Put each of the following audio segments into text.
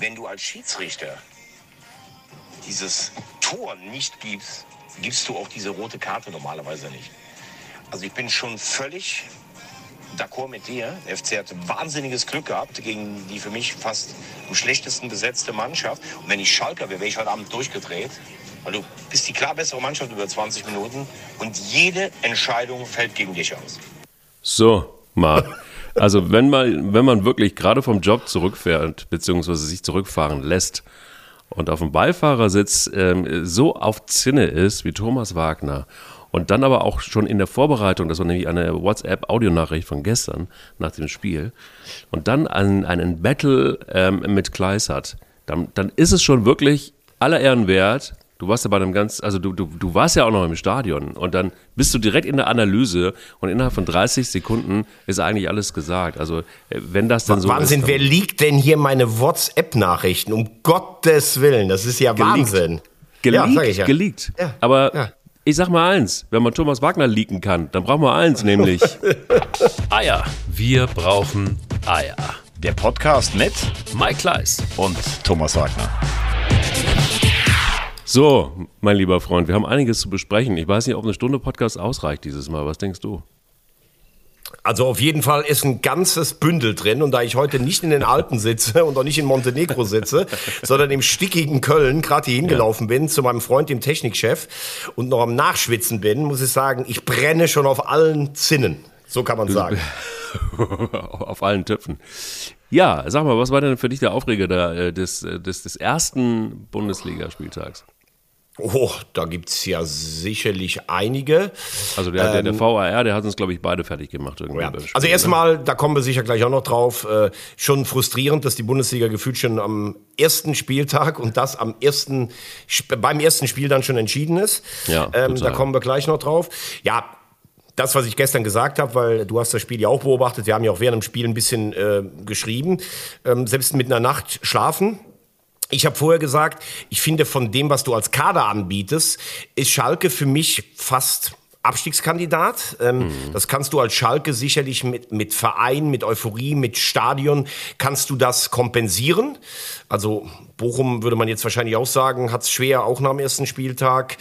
wenn du als Schiedsrichter dieses Tor nicht gibst, gibst du auch diese rote Karte normalerweise nicht. Also ich bin schon völlig d'accord mit dir. Der FC hat wahnsinniges Glück gehabt gegen die für mich fast am schlechtesten besetzte Mannschaft. Und wenn ich Schalker wäre, wäre ich heute Abend durchgedreht. Weil du bist die klar bessere Mannschaft über 20 Minuten und jede Entscheidung fällt gegen dich aus. So, Marc. Also wenn man, wenn man wirklich gerade vom Job zurückfährt, beziehungsweise sich zurückfahren lässt und auf dem Beifahrersitz ähm, so auf Zinne ist wie Thomas Wagner und dann aber auch schon in der Vorbereitung, das war nämlich eine WhatsApp-Audionachricht von gestern nach dem Spiel, und dann einen, einen Battle ähm, mit Kleis hat, dann, dann ist es schon wirklich aller Ehren wert, Du warst ja bei einem ganz, also du, du, du warst ja auch noch im Stadion und dann bist du direkt in der Analyse und innerhalb von 30 Sekunden ist eigentlich alles gesagt. Also äh, wenn das dann so Wahnsinn, ist, wer liegt denn hier meine WhatsApp-Nachrichten? Um Gottes Willen, das ist ja geleakt. Wahnsinn. Geleakt, ja, ja. geleakt. Ja, Aber ja. ich sag mal eins, wenn man Thomas Wagner leaken kann, dann brauchen wir eins, nämlich Eier. Wir brauchen Eier. Der Podcast mit Mike Kleiss und Thomas Wagner. So, mein lieber Freund, wir haben einiges zu besprechen. Ich weiß nicht, ob eine Stunde Podcast ausreicht dieses Mal. Was denkst du? Also auf jeden Fall ist ein ganzes Bündel drin und da ich heute nicht in den Alpen sitze und auch nicht in Montenegro sitze, sondern im stickigen Köln gerade hier hingelaufen bin zu meinem Freund, dem Technikchef und noch am Nachschwitzen bin, muss ich sagen, ich brenne schon auf allen Zinnen. So kann man sagen. auf allen Töpfen. Ja, sag mal, was war denn für dich der Aufreger der, äh, des, äh, des, des ersten Bundesligaspieltags? Oh, da gibt es ja sicherlich einige. Also der, der, der ähm, VAR, der hat uns, glaube ich, beide fertig gemacht. Irgendwie ja. Also erstmal, da kommen wir sicher gleich auch noch drauf, äh, schon frustrierend, dass die Bundesliga gefühlt schon am ersten Spieltag und das am ersten, beim ersten Spiel dann schon entschieden ist. Ja, ähm, da kommen wir gleich noch drauf. Ja, das, was ich gestern gesagt habe, weil du hast das Spiel ja auch beobachtet, wir haben ja auch während dem Spiel ein bisschen äh, geschrieben, ähm, selbst mit einer Nacht schlafen, ich habe vorher gesagt, ich finde von dem, was du als Kader anbietest, ist Schalke für mich fast Abstiegskandidat. Ähm, mhm. Das kannst du als Schalke sicherlich mit, mit Verein, mit Euphorie, mit Stadion, kannst du das kompensieren. Also Bochum würde man jetzt wahrscheinlich auch sagen, hat es schwer, auch nach dem ersten Spieltag.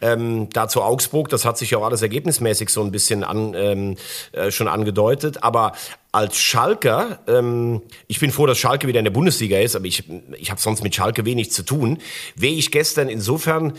Ähm, dazu Augsburg, das hat sich ja auch alles ergebnismäßig so ein bisschen an, ähm, äh, schon angedeutet. Aber als Schalker, ähm, ich bin froh, dass Schalke wieder in der Bundesliga ist, aber ich, ich habe sonst mit Schalke wenig zu tun, wäre ich gestern insofern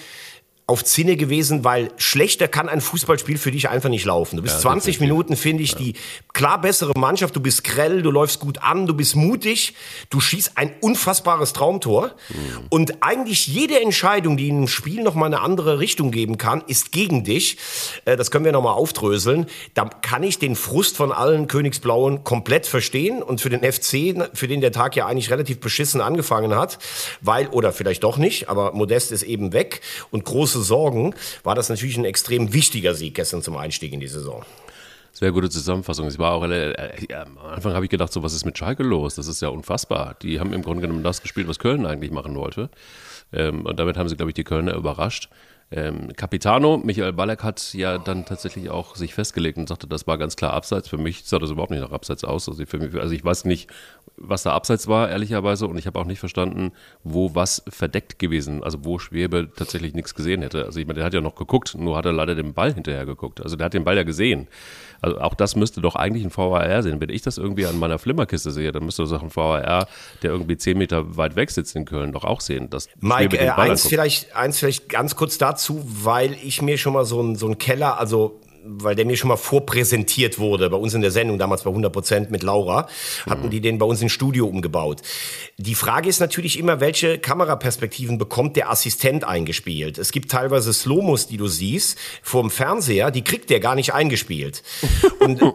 auf Zinne gewesen, weil schlechter kann ein Fußballspiel für dich einfach nicht laufen. Du bist ja, 20 Minuten, finde ich, ja. die klar bessere Mannschaft. Du bist grell, du läufst gut an, du bist mutig, du schießt ein unfassbares Traumtor. Mhm. Und eigentlich jede Entscheidung, die in einem Spiel noch mal eine andere Richtung geben kann, ist gegen dich. Äh, das können wir noch mal aufdröseln. Da kann ich den Frust von allen Königsblauen komplett verstehen. Und für den FC, für den der Tag ja eigentlich relativ beschissen angefangen hat, weil, oder vielleicht doch nicht, aber Modest ist eben weg und große Sorgen, war das natürlich ein extrem wichtiger Sieg gestern zum Einstieg in die Saison. Sehr gute Zusammenfassung. Es war auch, äh, äh, am Anfang habe ich gedacht, so was ist mit Schalke los? Das ist ja unfassbar. Die haben im Grunde genommen das gespielt, was Köln eigentlich machen wollte. Ähm, und damit haben sie, glaube ich, die Kölner überrascht. Ähm, Capitano, Michael Ballack hat ja dann tatsächlich auch sich festgelegt und sagte, das war ganz klar Abseits. Für mich sah das überhaupt nicht nach Abseits aus. Also, mich, also ich weiß nicht, was da Abseits war, ehrlicherweise, und ich habe auch nicht verstanden, wo was verdeckt gewesen, also wo Schwebe tatsächlich nichts gesehen hätte. Also ich meine, der hat ja noch geguckt, nur hat er leider den Ball hinterher geguckt. Also der hat den Ball ja gesehen. Also auch das müsste doch eigentlich ein VAR sehen. Wenn ich das irgendwie an meiner Flimmerkiste sehe, dann müsste das auch ein VAR, der irgendwie zehn Meter weit weg sitzt in Köln, doch auch sehen. Dass Mike, äh, eins, vielleicht, eins vielleicht ganz kurz dazu, weil ich mir schon mal so ein, so ein Keller, also weil der mir schon mal vorpräsentiert wurde, bei uns in der Sendung, damals bei 100 Prozent mit Laura, hatten mhm. die den bei uns ins Studio umgebaut. Die Frage ist natürlich immer, welche Kameraperspektiven bekommt der Assistent eingespielt? Es gibt teilweise Slomos, die du siehst, vor dem Fernseher, die kriegt der gar nicht eingespielt. Und äh,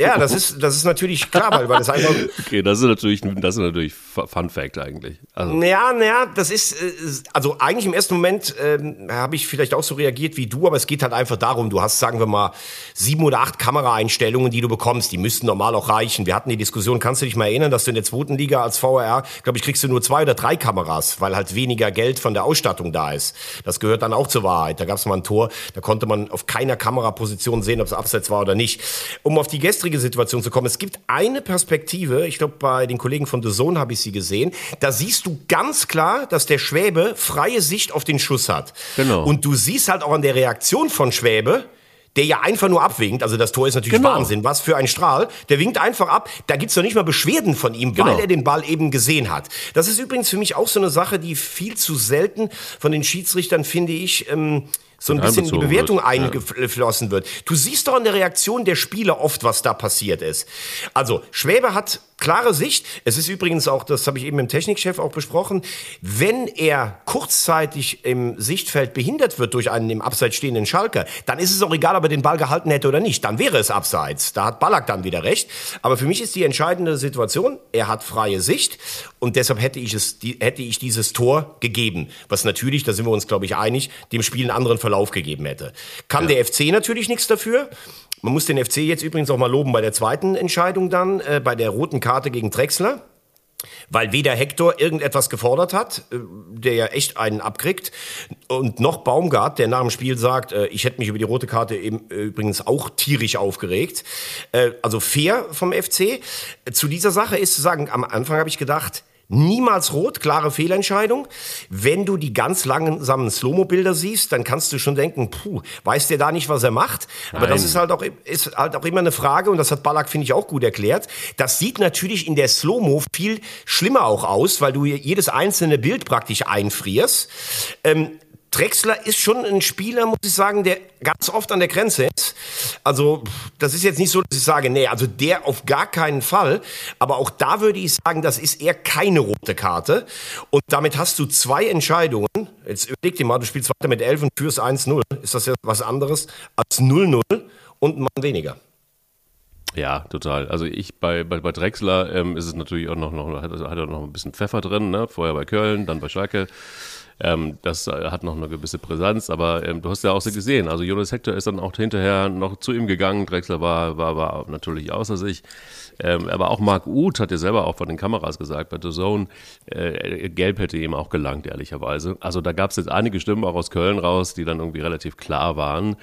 ja, das ist, das ist natürlich klar, weil, weil das einfach... Okay, das ist natürlich, das ist natürlich Fun Fact eigentlich. Also. Naja, naja, das ist, äh, also eigentlich im ersten Moment ähm, habe ich vielleicht auch so reagiert wie du, aber es geht halt einfach darum, du hast, sagen wir mal, sieben oder acht Kameraeinstellungen, die du bekommst. Die müssten normal auch reichen. Wir hatten die Diskussion, kannst du dich mal erinnern, dass du in der zweiten Liga als VR, glaube ich, kriegst du nur zwei oder drei Kameras, weil halt weniger Geld von der Ausstattung da ist. Das gehört dann auch zur Wahrheit. Da gab es mal ein Tor, da konnte man auf keiner Kameraposition sehen, ob es abseits war oder nicht. Um auf die gestrige Situation zu kommen, es gibt eine Perspektive, ich glaube, bei den Kollegen von The Zone habe ich sie gesehen, da siehst du ganz klar, dass der Schwäbe freie Sicht auf den Schuss hat. Genau. Und du siehst halt auch an der Reaktion von Schwäbe, der ja einfach nur abwinkt. Also das Tor ist natürlich genau. Wahnsinn. Was für ein Strahl. Der winkt einfach ab. Da gibt's doch nicht mal Beschwerden von ihm, genau. weil er den Ball eben gesehen hat. Das ist übrigens für mich auch so eine Sache, die viel zu selten von den Schiedsrichtern, finde ich, ähm, so ein bisschen in die Bewertung wird. eingeflossen wird. Du siehst doch in der Reaktion der Spieler oft, was da passiert ist. Also, Schwäbe hat klare Sicht. Es ist übrigens auch, das habe ich eben mit dem Technikchef auch besprochen, wenn er kurzzeitig im Sichtfeld behindert wird durch einen im Abseits stehenden Schalker, dann ist es auch egal, ob er den Ball gehalten hätte oder nicht. Dann wäre es Abseits. Da hat Ballack dann wieder recht. Aber für mich ist die entscheidende Situation, er hat freie Sicht und deshalb hätte ich, es, hätte ich dieses Tor gegeben. Was natürlich, da sind wir uns, glaube ich, einig, dem Spiel einen anderen Verlauf gegeben hätte. Kann ja. der FC natürlich nichts dafür. Man muss den FC jetzt übrigens auch mal loben bei der zweiten Entscheidung dann, äh, bei der roten Karte gegen Drexler. Weil weder Hector irgendetwas gefordert hat, äh, der ja echt einen abkriegt, und noch Baumgart, der nach dem Spiel sagt, äh, ich hätte mich über die rote Karte eben, äh, übrigens auch tierisch aufgeregt. Also fair vom FC. Zu dieser Sache ist zu sagen, am Anfang habe ich gedacht, Niemals rot, klare Fehlentscheidung. Wenn du die ganz langsamen Slow-Mo-Bilder siehst, dann kannst du schon denken, puh, weiß der da nicht, was er macht? Aber das ist halt, auch, ist halt auch immer eine Frage, und das hat Ballack, finde ich, auch gut erklärt. Das sieht natürlich in der Slow-Mo viel schlimmer auch aus, weil du jedes einzelne Bild praktisch einfrierst. Ähm, Drexler ist schon ein Spieler, muss ich sagen, der ganz oft an der Grenze ist. Also, das ist jetzt nicht so, dass ich sage, nee, also der auf gar keinen Fall. Aber auch da würde ich sagen, das ist eher keine rote Karte. Und damit hast du zwei Entscheidungen. Jetzt überleg dir mal, du spielst weiter mit 11 und führst 1-0. Ist das ja was anderes als 0-0 und ein Mann weniger? Ja, total. Also ich bei, bei, bei Drexler ähm, ist es natürlich auch noch, noch hat, hat er noch ein bisschen Pfeffer drin, ne? Vorher bei Köln, dann bei Schalke. Ähm, das äh, hat noch eine gewisse Brisanz, aber ähm, du hast ja auch so gesehen. Also Jonas Hector ist dann auch hinterher noch zu ihm gegangen. Drexler war, war, war natürlich außer sich. Ähm, aber auch Marc Uth hat ja selber auch von den Kameras gesagt, bei The Zone, äh, Gelb hätte ihm auch gelangt, ehrlicherweise. Also da gab es jetzt einige Stimmen auch aus Köln raus, die dann irgendwie relativ klar waren.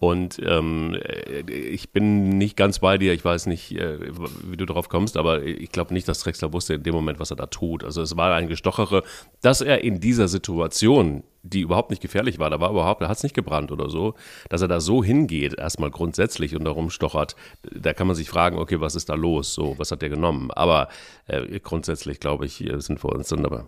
Und ähm, äh, ich bin nicht ganz bei dir, ich weiß nicht, äh, wie du darauf kommst, aber ich glaube nicht, dass Drexler wusste in dem Moment, was er da tut. Also es war ein Gestochere, dass er in dieser Situation die überhaupt nicht gefährlich war, da war überhaupt, da hat es nicht gebrannt oder so, dass er da so hingeht, erstmal grundsätzlich und darum stochert, da kann man sich fragen, okay, was ist da los, so, was hat der genommen? Aber äh, grundsätzlich, glaube ich, sind wir uns dann dabei.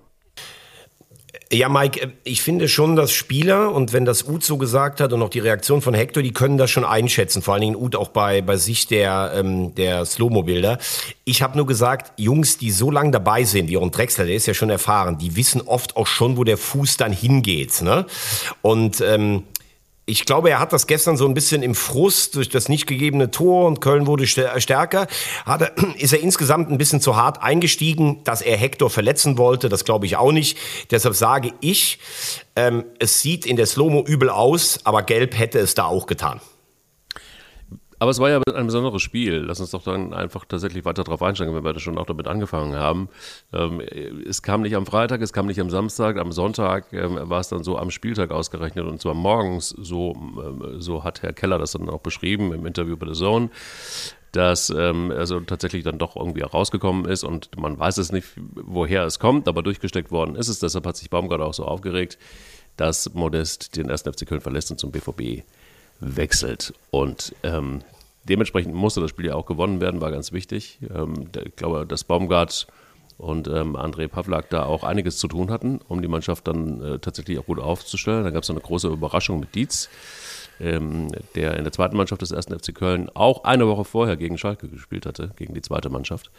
Ja, Mike, äh, ich finde schon, dass Spieler, und wenn das Uth so gesagt hat und auch die Reaktion von Hector, die können das schon einschätzen. Vor allen Dingen Uth auch bei, bei sich der, ähm, der Slow-Mo-Bilder. Ich habe nur gesagt, Jungs, die so lange dabei sind, wie und Drexler, der ist ja schon erfahren, die wissen oft auch schon, wo der Fuß dann hingeht. Ne? Und ähm, ich glaube, er hat das gestern so ein bisschen im Frust durch das nicht gegebene Tor und Köln wurde stärker. Hat er, ist er insgesamt ein bisschen zu hart eingestiegen, dass er Hector verletzen wollte. Das glaube ich auch nicht. Deshalb sage ich, ähm, es sieht in der Slow-Mo übel aus, aber Gelb hätte es da auch getan. Aber es war ja ein besonderes Spiel. Lass uns doch dann einfach tatsächlich weiter darauf einsteigen, wenn wir da schon auch damit angefangen haben. Ähm, es kam nicht am Freitag, es kam nicht am Samstag, am Sonntag ähm, war es dann so am Spieltag ausgerechnet und zwar morgens. So, ähm, so hat Herr Keller das dann auch beschrieben im Interview bei The Zone dass ähm, also tatsächlich dann doch irgendwie rausgekommen ist und man weiß es nicht, woher es kommt, aber durchgesteckt worden ist es. Deshalb hat sich Baumgart auch so aufgeregt, dass Modest den 1. FC Köln verlässt und zum BVB wechselt. Und ähm, dementsprechend musste das Spiel ja auch gewonnen werden, war ganz wichtig. Ähm, ich glaube, dass Baumgart und ähm, André Pavlak da auch einiges zu tun hatten, um die Mannschaft dann äh, tatsächlich auch gut aufzustellen. Da gab es eine große Überraschung mit Dietz, ähm, der in der zweiten Mannschaft des ersten FC Köln auch eine Woche vorher gegen Schalke gespielt hatte, gegen die zweite Mannschaft.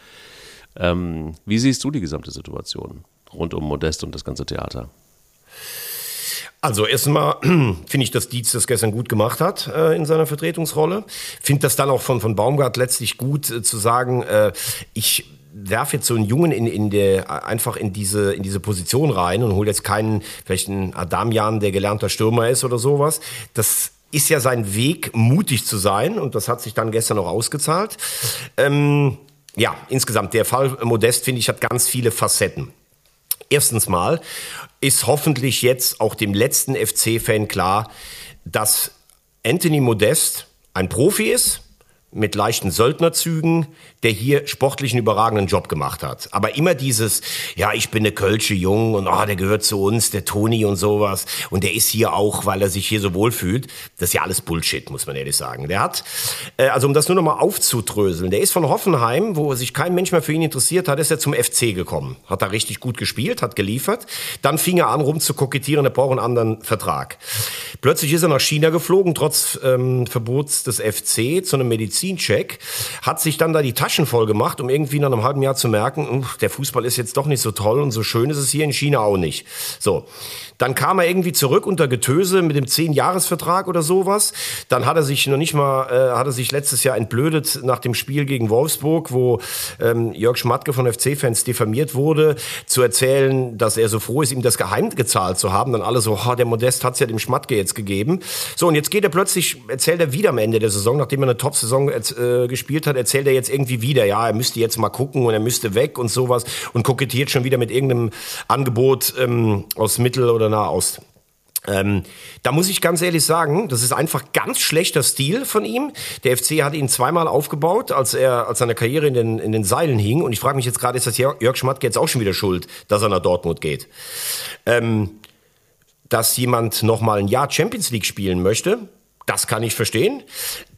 Ähm, wie siehst du die gesamte Situation rund um Modest und das ganze Theater? Also erstmal finde ich, dass Dietz das gestern gut gemacht hat äh, in seiner Vertretungsrolle. Finde das dann auch von, von Baumgart letztlich gut äh, zu sagen, äh, ich werfe jetzt so einen Jungen in, in der, einfach in diese, in diese Position rein und hole jetzt keinen, vielleicht einen Adamian, der gelernter Stürmer ist oder sowas. Das ist ja sein Weg, mutig zu sein. Und das hat sich dann gestern noch ausgezahlt. Ähm, ja, insgesamt, der Fall Modest, finde ich, hat ganz viele Facetten. Erstens mal ist hoffentlich jetzt auch dem letzten FC-Fan klar, dass Anthony Modest ein Profi ist, mit leichten Söldnerzügen, der hier sportlich einen überragenden Job gemacht hat. Aber immer dieses, ja, ich bin eine Kölsche Jung und oh, der gehört zu uns, der Toni und sowas. Und der ist hier auch, weil er sich hier so wohl fühlt. Das ist ja alles Bullshit, muss man ehrlich sagen. Der hat, äh, also um das nur noch mal aufzudröseln, der ist von Hoffenheim, wo sich kein Mensch mehr für ihn interessiert hat, ist er zum FC gekommen. Hat da richtig gut gespielt, hat geliefert. Dann fing er an, rum zu kokettieren, er braucht einen anderen Vertrag. Plötzlich ist er nach China geflogen, trotz ähm, Verbots des FC, zu einem Medizincheck. Hat sich dann da die Taschen voll gemacht, um irgendwie nach einem halben Jahr zu merken, der Fußball ist jetzt doch nicht so toll und so schön ist es hier in China auch nicht. So. Dann kam er irgendwie zurück unter Getöse mit dem Zehn-Jahres-Vertrag oder sowas. Dann hat er sich noch nicht mal, äh, hat er sich letztes Jahr entblödet nach dem Spiel gegen Wolfsburg, wo ähm, Jörg Schmatke von FC-Fans diffamiert wurde, zu erzählen, dass er so froh ist, ihm das geheim gezahlt zu haben. Dann alle so, oh, der Modest hat's ja dem Schmatke jetzt gegeben. So, und jetzt geht er plötzlich, erzählt er wieder am Ende der Saison, nachdem er eine Top-Saison äh, gespielt hat, erzählt er jetzt irgendwie wieder, ja, er müsste jetzt mal gucken und er müsste weg und sowas und kokettiert schon wieder mit irgendeinem Angebot ähm, aus Mittel- oder Nahost. Ähm, da muss ich ganz ehrlich sagen, das ist einfach ganz schlechter Stil von ihm. Der FC hat ihn zweimal aufgebaut, als er als seine Karriere in den, in den Seilen hing. Und ich frage mich jetzt gerade, ist das Jörg Schmatke jetzt auch schon wieder schuld, dass er nach Dortmund geht? Ähm, dass jemand noch mal ein Jahr Champions League spielen möchte, das kann ich verstehen.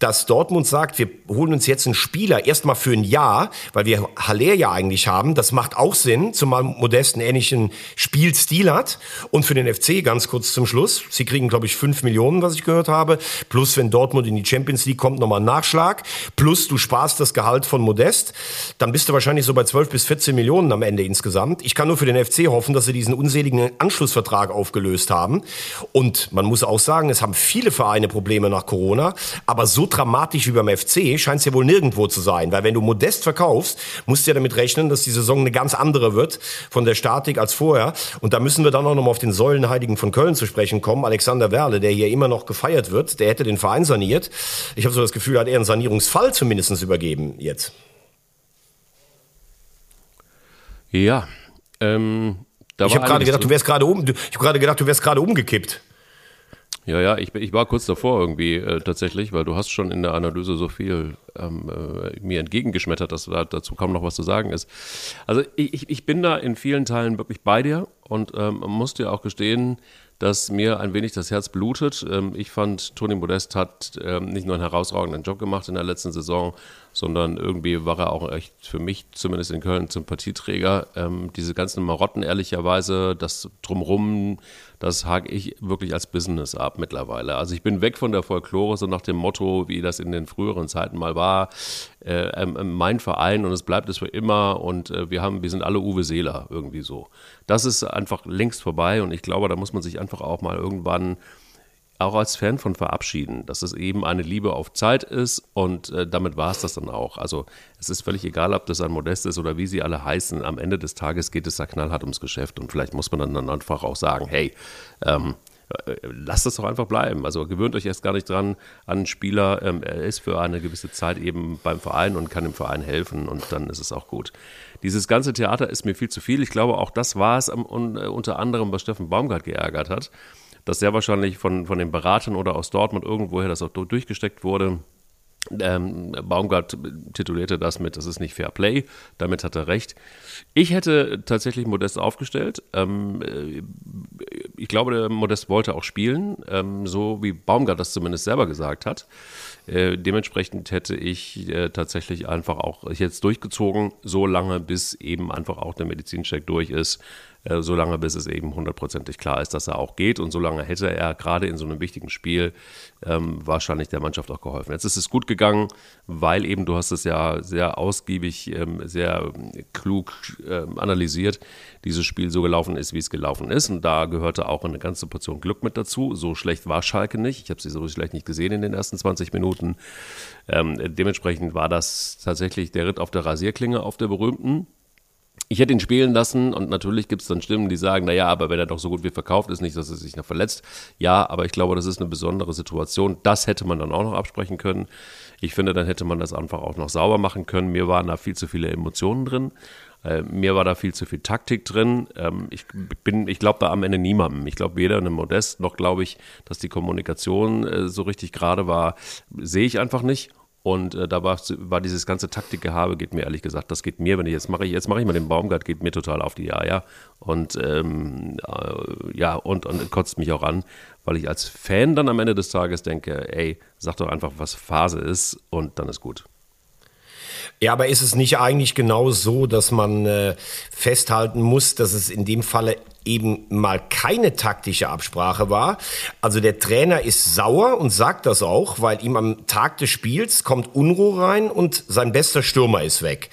Dass Dortmund sagt, wir holen uns jetzt einen Spieler erstmal für ein Jahr, weil wir Haller ja eigentlich haben, das macht auch Sinn, zumal Modest einen ähnlichen Spielstil hat. Und für den FC ganz kurz zum Schluss, sie kriegen, glaube ich, fünf Millionen, was ich gehört habe. Plus, wenn Dortmund in die Champions League kommt, nochmal ein Nachschlag. Plus, du sparst das Gehalt von Modest. Dann bist du wahrscheinlich so bei 12 bis 14 Millionen am Ende insgesamt. Ich kann nur für den FC hoffen, dass sie diesen unseligen Anschlussvertrag aufgelöst haben. Und man muss auch sagen, es haben viele Vereine Probleme Probleme nach Corona. Aber so dramatisch wie beim FC scheint es ja wohl nirgendwo zu sein. Weil wenn du Modest verkaufst, musst du ja damit rechnen, dass die Saison eine ganz andere wird von der Statik als vorher. Und da müssen wir dann auch noch mal auf den Säulenheiligen von Köln zu sprechen kommen. Alexander Werle, der hier immer noch gefeiert wird, der hätte den Verein saniert. Ich habe so das Gefühl, hat er einen Sanierungsfall zumindest übergeben jetzt. Ja, ähm, ich habe gerade gedacht, du wärst gerade um, ich habe gerade gedacht, du wärst gerade umgekippt. Ja, ja, ich, ich war kurz davor irgendwie äh, tatsächlich, weil du hast schon in der Analyse so viel ähm, äh, mir entgegengeschmettert, dass da, dazu kaum noch was zu sagen ist. Also ich, ich bin da in vielen Teilen wirklich bei dir und ähm, muss dir auch gestehen, dass mir ein wenig das Herz blutet. Ähm, ich fand, Toni Modest hat ähm, nicht nur einen herausragenden Job gemacht in der letzten Saison, sondern irgendwie war er auch echt für mich, zumindest in Köln, zum Partieträger. Ähm, diese ganzen Marotten, ehrlicherweise, das Drumrum, das hake ich wirklich als Business ab mittlerweile. Also ich bin weg von der Folklore, so nach dem Motto, wie das in den früheren Zeiten mal war, äh, äh, mein Verein und es bleibt es für immer und äh, wir haben, wir sind alle Uwe Seeler irgendwie so. Das ist einfach längst vorbei und ich glaube, da muss man sich einfach auch mal irgendwann auch als Fan von verabschieden, dass es eben eine Liebe auf Zeit ist und äh, damit war es das dann auch. Also es ist völlig egal, ob das ein Modest ist oder wie sie alle heißen. Am Ende des Tages geht es da knallhart ums Geschäft und vielleicht muss man dann einfach auch sagen, hey, ähm, äh, lasst es doch einfach bleiben. Also gewöhnt euch erst gar nicht dran an einen Spieler. Ähm, er ist für eine gewisse Zeit eben beim Verein und kann dem Verein helfen und dann ist es auch gut. Dieses ganze Theater ist mir viel zu viel. Ich glaube, auch das war es unter anderem, was Steffen Baumgart geärgert hat dass sehr wahrscheinlich von, von den Beratern oder aus Dortmund irgendwoher das auch durchgesteckt wurde. Ähm, Baumgart titulierte das mit, das ist nicht Fair Play, damit hat er recht. Ich hätte tatsächlich Modest aufgestellt. Ähm, äh, ich glaube, der Modest wollte auch spielen, ähm, so wie Baumgart das zumindest selber gesagt hat. Äh, dementsprechend hätte ich äh, tatsächlich einfach auch jetzt durchgezogen, so lange, bis eben einfach auch der Medizincheck durch ist äh, solange bis es eben hundertprozentig klar ist, dass er auch geht. Und solange hätte er gerade in so einem wichtigen Spiel ähm, wahrscheinlich der Mannschaft auch geholfen. Jetzt ist es gut gegangen, weil eben, du hast es ja sehr ausgiebig, ähm, sehr klug ähm, analysiert, dieses Spiel so gelaufen ist, wie es gelaufen ist. Und da gehörte auch eine ganze Portion Glück mit dazu. So schlecht war Schalke nicht. Ich habe sie so schlecht nicht gesehen in den ersten 20 Minuten. Ähm, dementsprechend war das tatsächlich der Ritt auf der Rasierklinge, auf der berühmten. Ich hätte ihn spielen lassen und natürlich gibt es dann Stimmen, die sagen, naja, aber wenn er doch so gut wie verkauft ist, nicht, dass er sich noch verletzt. Ja, aber ich glaube, das ist eine besondere Situation. Das hätte man dann auch noch absprechen können. Ich finde, dann hätte man das einfach auch noch sauber machen können. Mir waren da viel zu viele Emotionen drin. Äh, mir war da viel zu viel Taktik drin. Ähm, ich bin, ich glaube da am Ende niemandem. Ich glaube weder einem Modest noch glaube ich, dass die Kommunikation äh, so richtig gerade war. Sehe ich einfach nicht. Und äh, da war, war dieses ganze Taktikgehabe, geht mir ehrlich gesagt, das geht mir, wenn ich jetzt mache ich, jetzt mache ich mal den Baumgart, geht mir total auf die Eier und ähm, äh, ja, und, und kotzt mich auch an, weil ich als Fan dann am Ende des Tages denke, ey, sag doch einfach, was Phase ist und dann ist gut. Ja, aber ist es nicht eigentlich genau so, dass man äh, festhalten muss, dass es in dem Falle eben mal keine taktische Absprache war. Also der Trainer ist sauer und sagt das auch, weil ihm am Tag des Spiels kommt Unruhe rein und sein bester Stürmer ist weg.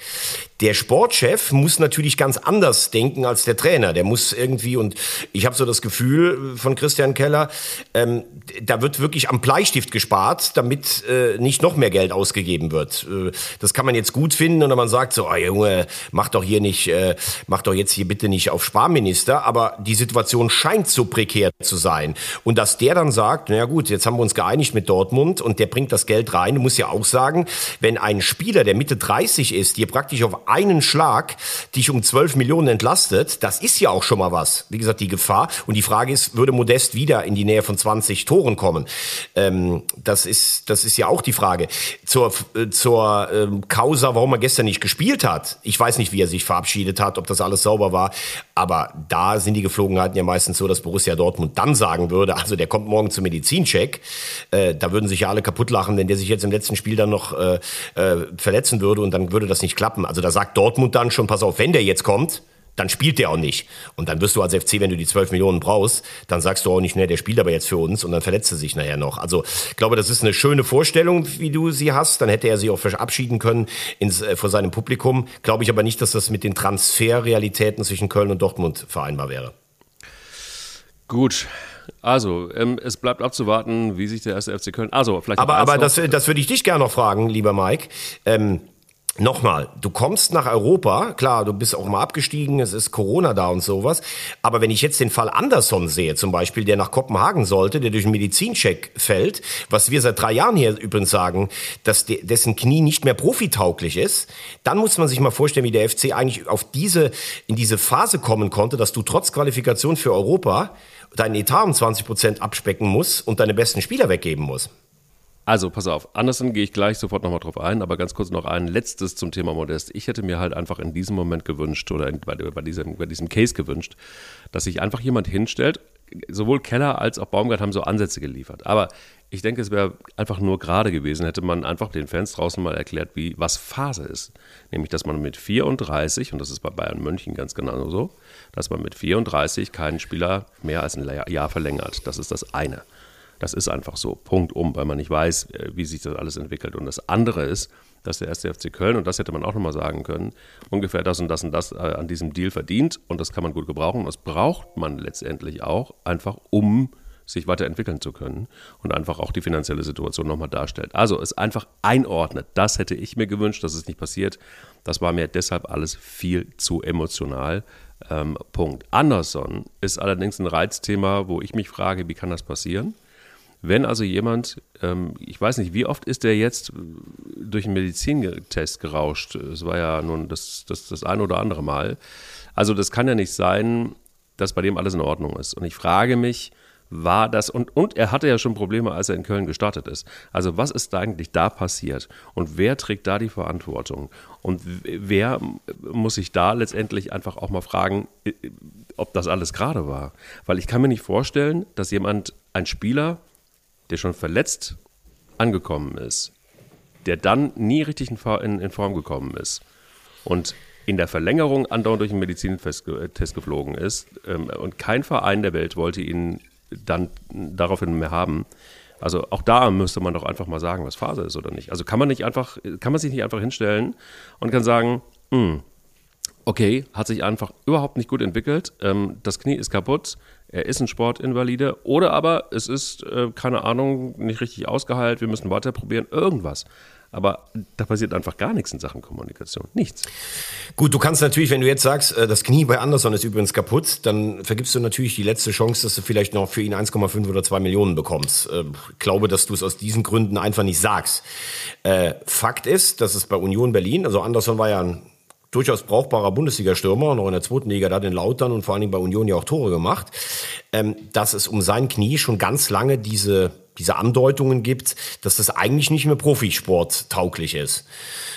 Der Sportchef muss natürlich ganz anders denken als der Trainer. Der muss irgendwie, und ich habe so das Gefühl von Christian Keller, ähm, da wird wirklich am Bleistift gespart, damit äh, nicht noch mehr Geld ausgegeben wird. Äh, das kann man jetzt gut finden und man sagt so, oh, Junge, mach doch hier nicht, äh, mach doch jetzt hier bitte nicht auf Sparminister. Aber die Situation scheint so prekär zu sein. Und dass der dann sagt, naja gut, jetzt haben wir uns geeinigt mit Dortmund und der bringt das Geld rein, muss ja auch sagen, wenn ein Spieler, der Mitte 30 ist, dir praktisch auf einen Schlag dich um 12 Millionen entlastet, das ist ja auch schon mal was. Wie gesagt, die Gefahr. Und die Frage ist, würde Modest wieder in die Nähe von 20 Toren kommen? Ähm, das, ist, das ist ja auch die Frage. Zur, äh, zur ähm, Causa, warum er gestern nicht gespielt hat. Ich weiß nicht, wie er sich verabschiedet hat, ob das alles sauber war. Aber da sind die Geflogenheiten ja meistens so, dass Borussia Dortmund dann sagen würde, also der kommt morgen zum Medizincheck. Äh, da würden sich ja alle kaputt lachen, wenn der sich jetzt im letzten Spiel dann noch äh, äh, verletzen würde und dann würde das nicht klappen. Also da sagt Dortmund dann schon, pass auf, wenn der jetzt kommt, dann spielt der auch nicht. Und dann wirst du als FC, wenn du die 12 Millionen brauchst, dann sagst du auch nicht, ne, der spielt aber jetzt für uns und dann verletzt er sich nachher noch. Also ich glaube, das ist eine schöne Vorstellung, wie du sie hast. Dann hätte er sich auch verabschieden können ins, äh, vor seinem Publikum. Glaube ich aber nicht, dass das mit den Transferrealitäten zwischen Köln und Dortmund vereinbar wäre. Gut, also, ähm, es bleibt abzuwarten, wie sich der erste FC Köln. Also, vielleicht. Aber, aber das, das würde ich dich gerne noch fragen, lieber Mike. Ähm, Nochmal, du kommst nach Europa, klar, du bist auch mal abgestiegen, es ist Corona da und sowas, aber wenn ich jetzt den Fall Anderson sehe, zum Beispiel, der nach Kopenhagen sollte, der durch einen Medizincheck fällt, was wir seit drei Jahren hier übrigens sagen, dass de dessen Knie nicht mehr profitauglich ist, dann muss man sich mal vorstellen, wie der FC eigentlich auf diese, in diese Phase kommen konnte, dass du trotz Qualifikation für Europa deinen Etat um 20 Prozent abspecken musst und deine besten Spieler weggeben musst. Also, pass auf, Anderson gehe ich gleich sofort nochmal drauf ein, aber ganz kurz noch ein letztes zum Thema Modest. Ich hätte mir halt einfach in diesem Moment gewünscht oder in, bei, bei, diesem, bei diesem Case gewünscht, dass sich einfach jemand hinstellt. Sowohl Keller als auch Baumgart haben so Ansätze geliefert. Aber ich denke, es wäre einfach nur gerade gewesen, hätte man einfach den Fans draußen mal erklärt, wie, was Phase ist. Nämlich, dass man mit 34, und das ist bei Bayern München ganz genau so, dass man mit 34 keinen Spieler mehr als ein Jahr verlängert. Das ist das eine. Das ist einfach so. Punkt um, weil man nicht weiß, äh, wie sich das alles entwickelt. Und das andere ist, dass der erste FC Köln, und das hätte man auch nochmal sagen können, ungefähr das und das und das äh, an diesem Deal verdient. Und das kann man gut gebrauchen. Das braucht man letztendlich auch, einfach um sich weiterentwickeln zu können und einfach auch die finanzielle Situation nochmal darstellt. Also es einfach einordnet. Das hätte ich mir gewünscht, dass es nicht passiert. Das war mir deshalb alles viel zu emotional. Ähm, Punkt. Anderson ist allerdings ein Reizthema, wo ich mich frage, wie kann das passieren? Wenn also jemand, ähm, ich weiß nicht, wie oft ist der jetzt äh, durch einen Medizintest gerauscht? Es war ja nun das, das, das ein oder andere Mal. Also das kann ja nicht sein, dass bei dem alles in Ordnung ist. Und ich frage mich, war das, und, und er hatte ja schon Probleme, als er in Köln gestartet ist. Also was ist da eigentlich da passiert? Und wer trägt da die Verantwortung? Und wer muss sich da letztendlich einfach auch mal fragen, ob das alles gerade war? Weil ich kann mir nicht vorstellen, dass jemand, ein Spieler, der schon verletzt angekommen ist, der dann nie richtig in, Form gekommen ist und in der Verlängerung andauernd durch einen Medizintest geflogen ist ähm, und kein Verein der Welt wollte ihn dann daraufhin mehr haben. Also auch da müsste man doch einfach mal sagen, was Phase ist oder nicht. Also kann man nicht einfach, kann man sich nicht einfach hinstellen und kann sagen, mh, hm, okay, hat sich einfach überhaupt nicht gut entwickelt, ähm, das Knie ist kaputt, er ist ein Sportinvalide oder aber es ist, äh, keine Ahnung, nicht richtig ausgeheilt, wir müssen weiter probieren, irgendwas. Aber da passiert einfach gar nichts in Sachen Kommunikation. Nichts. Gut, du kannst natürlich, wenn du jetzt sagst, äh, das Knie bei Anderson ist übrigens kaputt, dann vergibst du natürlich die letzte Chance, dass du vielleicht noch für ihn 1,5 oder 2 Millionen bekommst. Äh, ich glaube, dass du es aus diesen Gründen einfach nicht sagst. Äh, Fakt ist, dass es bei Union Berlin, also Anderson war ja ein durchaus brauchbarer Bundesliga-Stürmer, noch in der zweiten Liga da den Lautern und vor allen Dingen bei Union ja auch Tore gemacht, ähm, dass es um sein Knie schon ganz lange diese diese Andeutungen gibt, dass das eigentlich nicht mehr Profisport tauglich ist.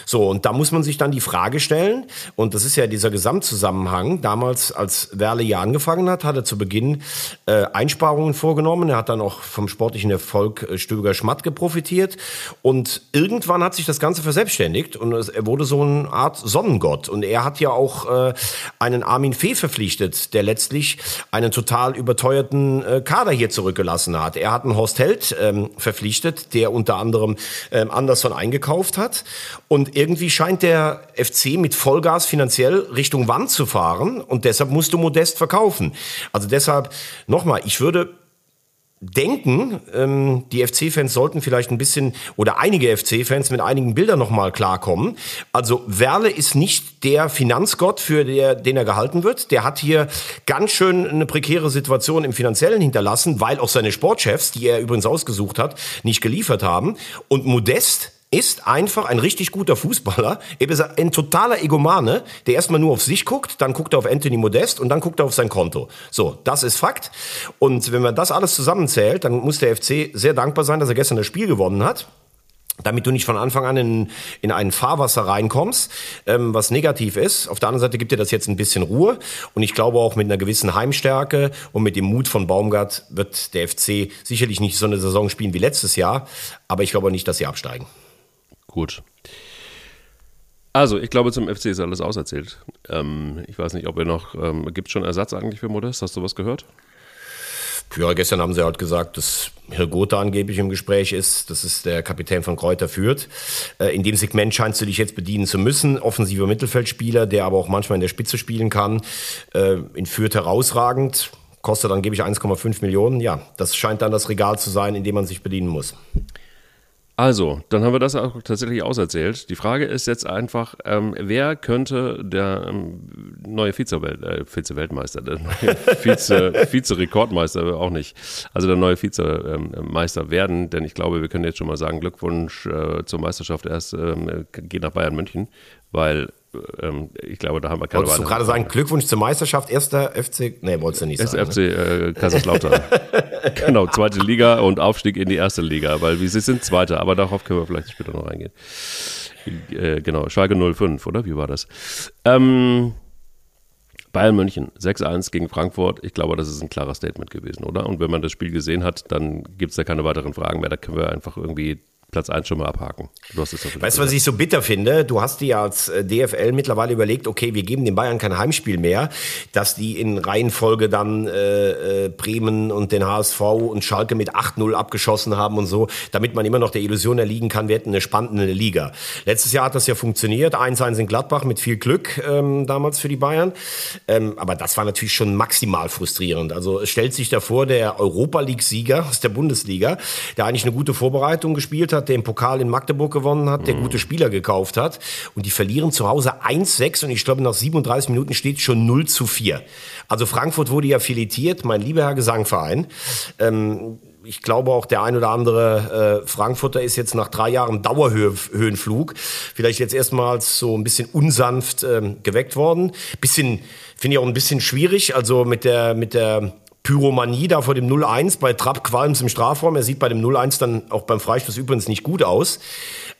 So, und da muss man sich dann die Frage stellen, und das ist ja dieser Gesamtzusammenhang, damals, als Werle hier angefangen hat, hat er zu Beginn äh, Einsparungen vorgenommen, er hat dann auch vom sportlichen Erfolg äh, Stöger Schmatke profitiert und irgendwann hat sich das Ganze verselbstständigt und es, er wurde so eine Art Sonnengott und er hat ja auch äh, einen Armin Fee verpflichtet, der letztlich einen total überteuerten äh, Kader hier zurückgelassen hat. Er hat einen Horst Held ähm, verpflichtet, der unter anderem ähm, Anderson eingekauft hat und irgendwie scheint der FC mit Vollgas finanziell Richtung Wand zu fahren und deshalb musst du Modest verkaufen. Also deshalb nochmal, ich würde denken, ähm, die FC-Fans sollten vielleicht ein bisschen oder einige FC-Fans mit einigen Bildern nochmal klarkommen. Also Werle ist nicht der Finanzgott, für der, den er gehalten wird. Der hat hier ganz schön eine prekäre Situation im Finanziellen hinterlassen, weil auch seine Sportchefs, die er übrigens ausgesucht hat, nicht geliefert haben. Und Modest ist einfach ein richtig guter Fußballer. Er ist ein totaler Egomane, der erstmal nur auf sich guckt, dann guckt er auf Anthony Modest und dann guckt er auf sein Konto. So, das ist Fakt. Und wenn man das alles zusammenzählt, dann muss der FC sehr dankbar sein, dass er gestern das Spiel gewonnen hat damit du nicht von Anfang an in, in ein Fahrwasser reinkommst, ähm, was negativ ist. Auf der anderen Seite gibt dir das jetzt ein bisschen Ruhe und ich glaube auch mit einer gewissen Heimstärke und mit dem Mut von Baumgart wird der FC sicherlich nicht so eine Saison spielen wie letztes Jahr, aber ich glaube nicht, dass sie absteigen. Gut. Also, ich glaube, zum FC ist alles auserzählt. Ähm, ich weiß nicht, ob er noch. Ähm, Gibt es schon Ersatz eigentlich für Modest? Hast du was gehört? Ja, gestern haben sie halt gesagt, dass Herr Gotha angeblich im Gespräch ist. Das ist der Kapitän von Kräuter führt. Äh, in dem Segment scheinst du dich jetzt bedienen zu müssen. Offensiver Mittelfeldspieler, der aber auch manchmal in der Spitze spielen kann. Äh, in Fürth herausragend. Kostet angeblich 1,5 Millionen. Ja, das scheint dann das Regal zu sein, in dem man sich bedienen muss. Also, dann haben wir das auch tatsächlich auserzählt. Die Frage ist jetzt einfach, ähm, wer könnte der ähm, neue Vize-Welt, äh, Vize-Weltmeister, der neue Vize, Vize-Rekordmeister auch nicht, also der neue Vizemeister ähm, werden, denn ich glaube, wir können jetzt schon mal sagen, Glückwunsch äh, zur Meisterschaft erst, ähm, geht nach Bayern München, weil ähm, ich glaube, da haben wir keine Wolltest du gerade sagen, Glückwunsch zur Meisterschaft, erster FC, nee, wolltest du nicht sagen. FC ne? äh, Kaiserslautern. genau, zweite Liga und Aufstieg in die erste Liga, weil wir sind Zweiter, aber darauf können wir vielleicht später noch eingehen. Äh, genau, Schalke 05, oder? Wie war das? Ähm, Bayern München 6-1 gegen Frankfurt. Ich glaube, das ist ein klarer Statement gewesen, oder? Und wenn man das Spiel gesehen hat, dann gibt es da keine weiteren Fragen mehr. Da können wir einfach irgendwie Platz 1 schon mal abhaken. Du hast es weißt du, was ich so bitter finde? Du hast dir ja als äh, DFL mittlerweile überlegt, okay, wir geben den Bayern kein Heimspiel mehr, dass die in Reihenfolge dann äh, äh, Bremen und den HSV und Schalke mit 8-0 abgeschossen haben und so, damit man immer noch der Illusion erliegen kann, wir hätten eine spannende Liga. Letztes Jahr hat das ja funktioniert, 1-1 in Gladbach mit viel Glück ähm, damals für die Bayern. Ähm, aber das war natürlich schon maximal frustrierend. Also es stellt sich davor der Europa League-Sieger aus der Bundesliga, der eigentlich eine gute Vorbereitung gespielt hat, hat, der im Pokal in Magdeburg gewonnen hat, der mhm. gute Spieler gekauft hat. Und die verlieren zu Hause 1-6 und ich glaube, nach 37 Minuten steht schon 0 zu 4. Also Frankfurt wurde ja filetiert, mein lieber Herr Gesangverein. Ähm, ich glaube auch der ein oder andere äh, Frankfurter ist jetzt nach drei Jahren Dauerhöhenflug vielleicht jetzt erstmals so ein bisschen unsanft ähm, geweckt worden. Bisschen finde ich auch ein bisschen schwierig, also mit der mit der Pyromanie da vor dem 0-1 bei Trapp Qualms im Strafraum. Er sieht bei dem 0-1 dann auch beim Freistoß übrigens nicht gut aus.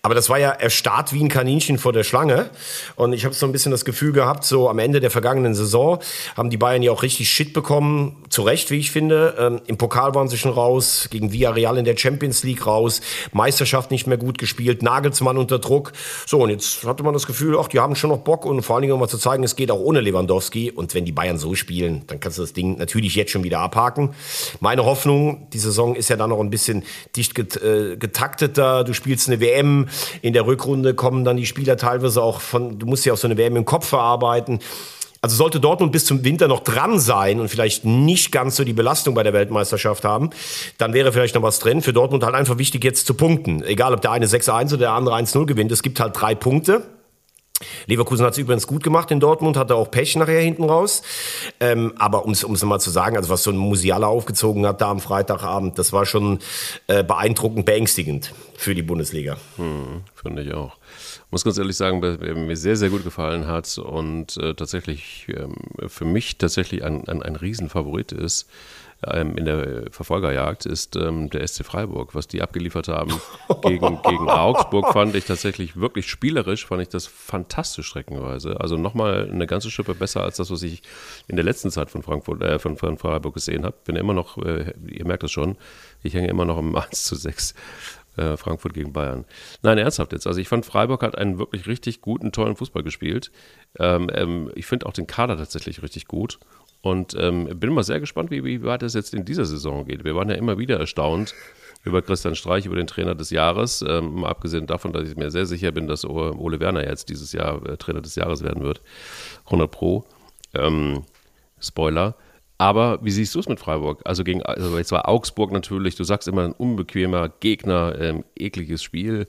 Aber das war ja erstarrt wie ein Kaninchen vor der Schlange. Und ich habe so ein bisschen das Gefühl gehabt, so am Ende der vergangenen Saison haben die Bayern ja auch richtig Shit bekommen. Zu Recht, wie ich finde. Ähm, Im Pokal waren sie schon raus, gegen Villarreal in der Champions League raus, Meisterschaft nicht mehr gut gespielt, Nagelsmann unter Druck. So, und jetzt hatte man das Gefühl, ach, die haben schon noch Bock und vor allen Dingen, um mal zu zeigen, es geht auch ohne Lewandowski. Und wenn die Bayern so spielen, dann kannst du das Ding natürlich jetzt schon wieder abhaken. Meine Hoffnung, die Saison ist ja dann noch ein bisschen dicht äh, getakteter. Du spielst eine WM, in der Rückrunde kommen dann die Spieler teilweise auch von, du musst ja auch so eine WM im Kopf verarbeiten. also sollte Dortmund bis zum Winter noch dran sein und vielleicht nicht ganz so die Belastung bei der Weltmeisterschaft haben, dann wäre vielleicht noch was drin. Für Dortmund halt einfach wichtig jetzt zu punkten. Egal, ob der eine 6-1 oder der andere 1-0 gewinnt. Es gibt halt drei Punkte. Leverkusen hat es übrigens gut gemacht in Dortmund, hatte auch Pech nachher hinten raus. Ähm, aber um es mal zu sagen, also was so ein Musiala aufgezogen hat da am Freitagabend, das war schon äh, beeindruckend, beängstigend für die Bundesliga. Hm, Finde ich auch muss ganz ehrlich sagen, wer mir sehr, sehr gut gefallen hat und äh, tatsächlich ähm, für mich tatsächlich ein, ein, ein Riesenfavorit ist ähm, in der Verfolgerjagd, ist ähm, der SC Freiburg. Was die abgeliefert haben gegen, gegen Augsburg, fand ich tatsächlich wirklich spielerisch, fand ich das fantastisch streckenweise. Also nochmal eine ganze Schippe besser als das, was ich in der letzten Zeit von Frankfurt, äh, von, von Freiburg gesehen habe. Bin immer noch, äh, ihr merkt das schon, ich hänge immer noch im 1 zu 6 äh, Frankfurt gegen Bayern. Nein, ernsthaft jetzt. Also ich fand, Freiburg hat einen wirklich richtig guten, tollen Fußball gespielt. Ähm, ähm, ich finde auch den Kader tatsächlich richtig gut. Und ähm, bin mal sehr gespannt, wie, wie weit es jetzt in dieser Saison geht. Wir waren ja immer wieder erstaunt über Christian Streich, über den Trainer des Jahres. Ähm, mal abgesehen davon, dass ich mir sehr sicher bin, dass Ole Werner jetzt dieses Jahr äh, Trainer des Jahres werden wird. 100 Pro. Ähm, Spoiler. Aber wie siehst du es mit Freiburg? Also gegen, also jetzt war Augsburg natürlich, du sagst immer ein unbequemer Gegner, ähm, ekliges Spiel,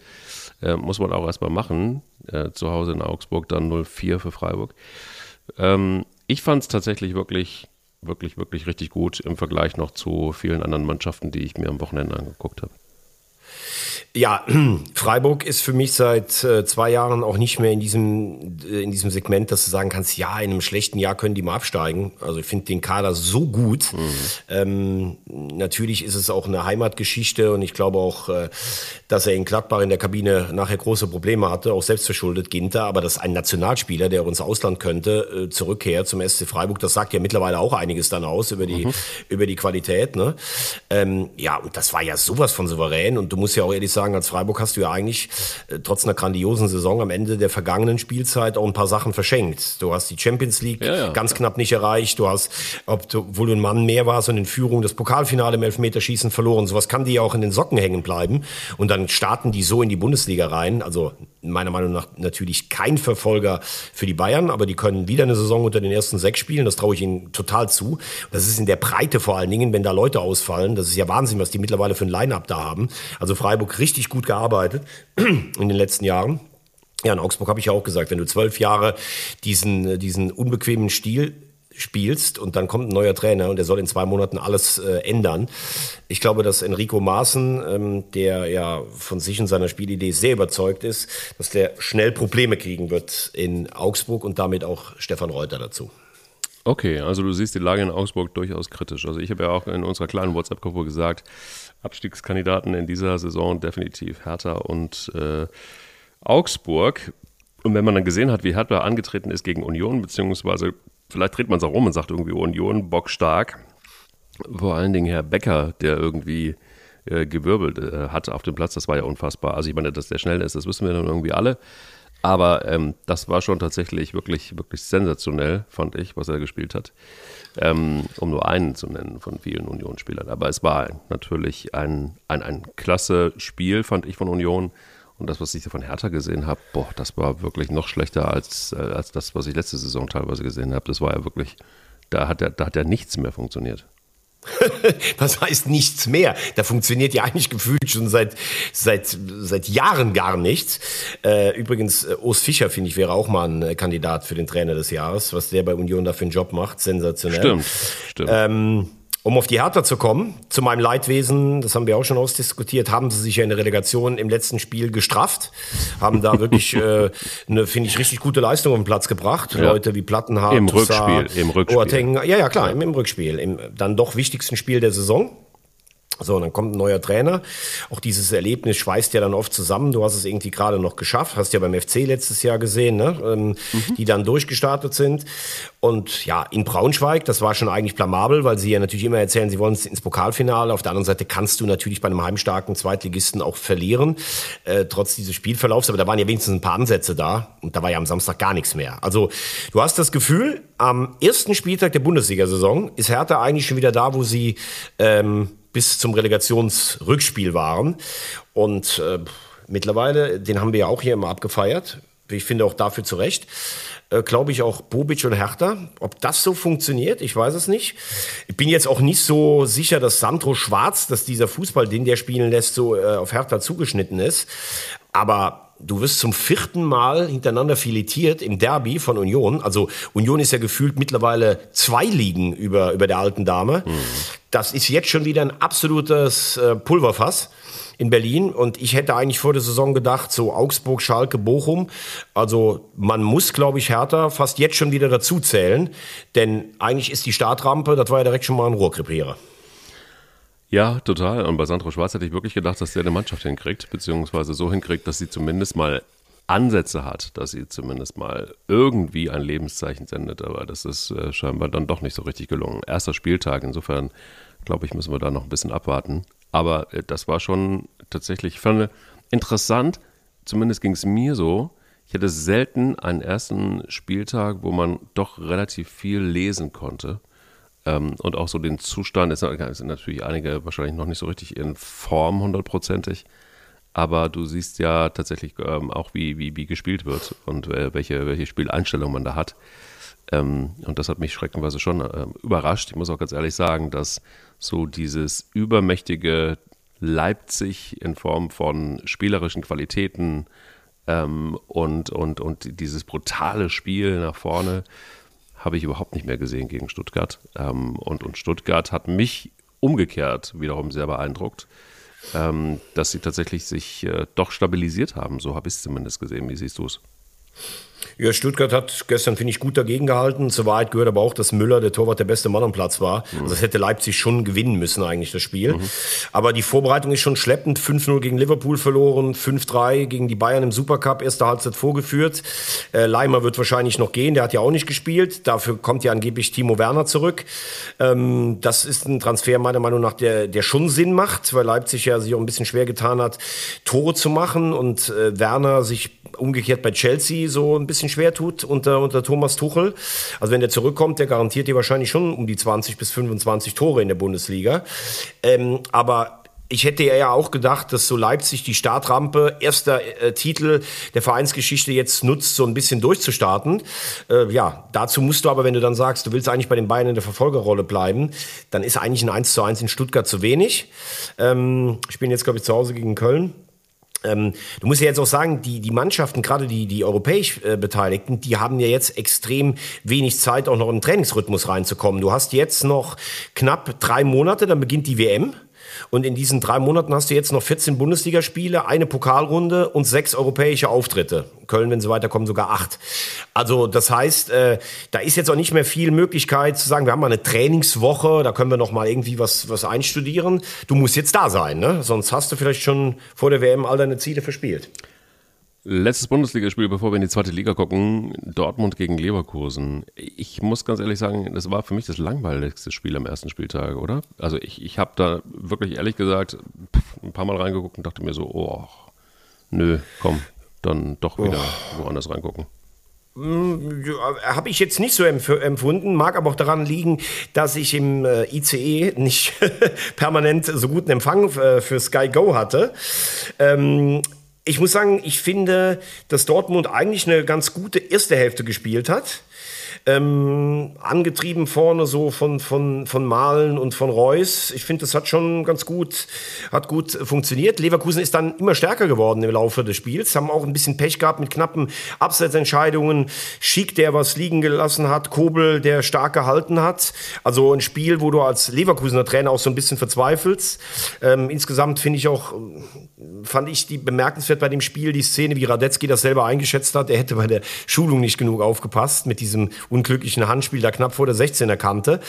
äh, muss man auch erstmal machen. Äh, zu Hause in Augsburg dann 0-4 für Freiburg. Ähm, ich fand es tatsächlich wirklich, wirklich, wirklich richtig gut im Vergleich noch zu vielen anderen Mannschaften, die ich mir am Wochenende angeguckt habe. Ja, Freiburg ist für mich seit äh, zwei Jahren auch nicht mehr in diesem, äh, in diesem Segment, dass du sagen kannst, ja, in einem schlechten Jahr können die mal absteigen. Also ich finde den Kader so gut. Mhm. Ähm, natürlich ist es auch eine Heimatgeschichte und ich glaube auch, äh, dass er in Gladbach in der Kabine nachher große Probleme hatte, auch selbstverschuldet Ginter, aber dass ein Nationalspieler, der uns Ausland könnte, äh, zurückkehrt zum SC Freiburg, das sagt ja mittlerweile auch einiges dann aus über die, mhm. über die Qualität. Ne? Ähm, ja, und das war ja sowas von souverän und du musst ja auch ehrlich sagen, als Freiburg hast du ja eigentlich äh, trotz einer grandiosen Saison am Ende der vergangenen Spielzeit auch ein paar Sachen verschenkt. Du hast die Champions League ja, ja. ganz knapp nicht erreicht. Du hast, obwohl du ein Mann mehr warst und in Führung das Pokalfinale im Elfmeterschießen verloren. Sowas kann dir ja auch in den Socken hängen bleiben. Und dann starten die so in die Bundesliga rein. Also meiner Meinung nach natürlich kein Verfolger für die Bayern, aber die können wieder eine Saison unter den ersten sechs spielen. Das traue ich ihnen total zu. Das ist in der Breite vor allen Dingen, wenn da Leute ausfallen. Das ist ja Wahnsinn, was die mittlerweile für ein Line-Up da haben. Also Freiburg richtig gut gearbeitet in den letzten Jahren. Ja, in Augsburg habe ich ja auch gesagt, wenn du zwölf Jahre diesen, diesen unbequemen Stil spielst und dann kommt ein neuer Trainer und der soll in zwei Monaten alles äh, ändern. Ich glaube, dass Enrico Maaßen, ähm, der ja von sich und seiner Spielidee sehr überzeugt ist, dass der schnell Probleme kriegen wird in Augsburg und damit auch Stefan Reuter dazu. Okay, also du siehst die Lage in Augsburg durchaus kritisch. Also ich habe ja auch in unserer kleinen WhatsApp-Gruppe gesagt, Abstiegskandidaten in dieser Saison definitiv Hertha und äh, Augsburg. Und wenn man dann gesehen hat, wie Hertha angetreten ist gegen Union, beziehungsweise vielleicht dreht man es auch rum und sagt irgendwie Union bockstark. Vor allen Dingen Herr Becker, der irgendwie äh, gewirbelt äh, hat auf dem Platz, das war ja unfassbar. Also ich meine, dass der schnell ist, das wissen wir dann irgendwie alle. Aber ähm, das war schon tatsächlich wirklich, wirklich sensationell, fand ich, was er gespielt hat ähm, um nur einen zu nennen von vielen Union-Spielern. Aber es war natürlich ein, ein, ein klasse Spiel, fand ich von Union. Und das, was ich von Hertha gesehen habe, boah, das war wirklich noch schlechter als, äh, als das, was ich letzte Saison teilweise gesehen habe. Das war ja wirklich, da hat ja, da hat ja nichts mehr funktioniert. Was heißt nichts mehr? Da funktioniert ja eigentlich gefühlt schon seit, seit, seit Jahren gar nichts. Äh, übrigens, äh, Urs Fischer, finde ich, wäre auch mal ein äh, Kandidat für den Trainer des Jahres, was der bei Union da für einen Job macht. Sensationell. Stimmt, stimmt. Ähm, um auf die Hertha zu kommen, zu meinem Leidwesen, das haben wir auch schon ausdiskutiert, haben sie sich ja in der Relegation im letzten Spiel gestrafft, haben da wirklich äh, eine, finde ich, richtig gute Leistung auf den Platz gebracht. Ja. Leute wie Plattenhardt, Im Rückspiel, im Rückspiel. Boateng, ja, ja, klar. Im, im Rückspiel. Im dann doch wichtigsten Spiel der Saison. So, und dann kommt ein neuer Trainer. Auch dieses Erlebnis schweißt ja dann oft zusammen. Du hast es irgendwie gerade noch geschafft, hast ja beim FC letztes Jahr gesehen, ne? Ähm, mhm. die dann durchgestartet sind. Und ja, in Braunschweig, das war schon eigentlich blamabel, weil sie ja natürlich immer erzählen, sie wollen ins Pokalfinale. Auf der anderen Seite kannst du natürlich bei einem heimstarken Zweitligisten auch verlieren, äh, trotz dieses Spielverlaufs. Aber da waren ja wenigstens ein paar Ansätze da und da war ja am Samstag gar nichts mehr. Also du hast das Gefühl, am ersten Spieltag der Bundesliga-Saison ist Hertha eigentlich schon wieder da, wo sie ähm, bis zum Relegationsrückspiel waren. Und äh, mittlerweile, den haben wir ja auch hier immer abgefeiert. Ich finde auch dafür zu Recht. äh, glaube ich, auch Bobic und Hertha. Ob das so funktioniert, ich weiß es nicht. Ich bin jetzt auch nicht so sicher, dass Sandro Schwarz, dass dieser Fußball, den der spielen lässt, so äh, auf Hertha zugeschnitten ist. Aber du wirst zum vierten Mal hintereinander filetiert im Derby von Union. Also Union ist ja gefühlt mittlerweile zwei Ligen über, über der alten Dame. Mhm. Das ist jetzt schon wieder ein absolutes äh, Pulverfass in Berlin. Und ich hätte eigentlich vor der Saison gedacht, so Augsburg, Schalke, Bochum. Also man muss, glaube ich, Hertha fast jetzt schon wieder dazu zählen. Denn eigentlich ist die Startrampe, das war ja direkt schon mal ein Rohrkrepierer. Ja, total. Und bei Sandro Schwarz hätte ich wirklich gedacht, dass der eine Mannschaft hinkriegt, beziehungsweise so hinkriegt, dass sie zumindest mal Ansätze hat, dass sie zumindest mal irgendwie ein Lebenszeichen sendet. Aber das ist äh, scheinbar dann doch nicht so richtig gelungen. Erster Spieltag, insofern glaube ich, müssen wir da noch ein bisschen abwarten. Aber äh, das war schon tatsächlich, ich fand interessant, zumindest ging es mir so. Ich hatte selten einen ersten Spieltag, wo man doch relativ viel lesen konnte. Ähm, und auch so den Zustand, es sind natürlich einige wahrscheinlich noch nicht so richtig in Form hundertprozentig, aber du siehst ja tatsächlich ähm, auch, wie, wie, wie gespielt wird und äh, welche, welche Spieleinstellung man da hat. Ähm, und das hat mich schreckenweise schon äh, überrascht. Ich muss auch ganz ehrlich sagen, dass so dieses übermächtige Leipzig in Form von spielerischen Qualitäten ähm, und, und, und dieses brutale Spiel nach vorne, habe ich überhaupt nicht mehr gesehen gegen Stuttgart. Ähm, und, und Stuttgart hat mich umgekehrt wiederum sehr beeindruckt, ähm, dass sie tatsächlich sich äh, doch stabilisiert haben. So habe ich es zumindest gesehen. Wie siehst du es? Ja, Stuttgart hat gestern, finde ich, gut dagegen gehalten. Zur Wahrheit gehört aber auch, dass Müller, der Torwart, der beste Mann am Platz war. Mhm. Also das hätte Leipzig schon gewinnen müssen, eigentlich, das Spiel. Mhm. Aber die Vorbereitung ist schon schleppend. 5-0 gegen Liverpool verloren, 5-3 gegen die Bayern im Supercup, erste Halbzeit vorgeführt. Äh, Leimer wird wahrscheinlich noch gehen, der hat ja auch nicht gespielt. Dafür kommt ja angeblich Timo Werner zurück. Ähm, das ist ein Transfer meiner Meinung nach, der, der schon Sinn macht, weil Leipzig ja sich auch ein bisschen schwer getan hat, Tore zu machen und äh, Werner sich umgekehrt bei Chelsea so ein bisschen schwer tut unter, unter Thomas Tuchel. Also wenn der zurückkommt, der garantiert dir wahrscheinlich schon um die 20 bis 25 Tore in der Bundesliga. Ähm, aber ich hätte ja auch gedacht, dass so Leipzig die Startrampe, erster äh, Titel der Vereinsgeschichte jetzt nutzt, so ein bisschen durchzustarten. Äh, ja, dazu musst du aber, wenn du dann sagst, du willst eigentlich bei den Bayern in der Verfolgerrolle bleiben, dann ist eigentlich ein 1 zu 1 in Stuttgart zu wenig. Ähm, spielen jetzt, glaube ich, zu Hause gegen Köln. Ähm, du musst ja jetzt auch sagen, die, die Mannschaften, gerade die, die europäisch äh, Beteiligten, die haben ja jetzt extrem wenig Zeit, auch noch in den Trainingsrhythmus reinzukommen. Du hast jetzt noch knapp drei Monate, dann beginnt die WM. Und in diesen drei Monaten hast du jetzt noch 14 Bundesligaspiele, eine Pokalrunde und sechs europäische Auftritte. Köln, wenn sie weiterkommen, sogar acht. Also das heißt, äh, da ist jetzt auch nicht mehr viel Möglichkeit zu sagen, wir haben mal eine Trainingswoche, da können wir noch mal irgendwie was, was einstudieren. Du musst jetzt da sein, ne? sonst hast du vielleicht schon vor der WM all deine Ziele verspielt. Letztes Bundesligaspiel, bevor wir in die zweite Liga gucken, Dortmund gegen Leverkusen. Ich muss ganz ehrlich sagen, das war für mich das langweiligste Spiel am ersten Spieltag, oder? Also ich, ich habe da wirklich ehrlich gesagt ein paar Mal reingeguckt und dachte mir so, oh, nö, komm, dann doch wieder oh. woanders reingucken. Hm, Habe ich jetzt nicht so empfunden, mag aber auch daran liegen, dass ich im äh, ICE nicht permanent so guten Empfang äh, für Sky Go hatte. Ähm, ich muss sagen, ich finde, dass Dortmund eigentlich eine ganz gute erste Hälfte gespielt hat. Ähm, angetrieben vorne so von, von, von Malen und von Reus. Ich finde, das hat schon ganz gut, hat gut funktioniert. Leverkusen ist dann immer stärker geworden im Laufe des Spiels, haben auch ein bisschen Pech gehabt mit knappen Abseitsentscheidungen. Schick, der was liegen gelassen hat, Kobel, der stark gehalten hat. Also ein Spiel, wo du als Leverkusener Trainer auch so ein bisschen verzweifelst. Ähm, insgesamt finde ich auch, fand ich die bemerkenswert bei dem Spiel, die Szene, wie Radetzky das selber eingeschätzt hat. Er hätte bei der Schulung nicht genug aufgepasst mit diesem unglücklichen Handspiel da knapp vor der 16er Kante.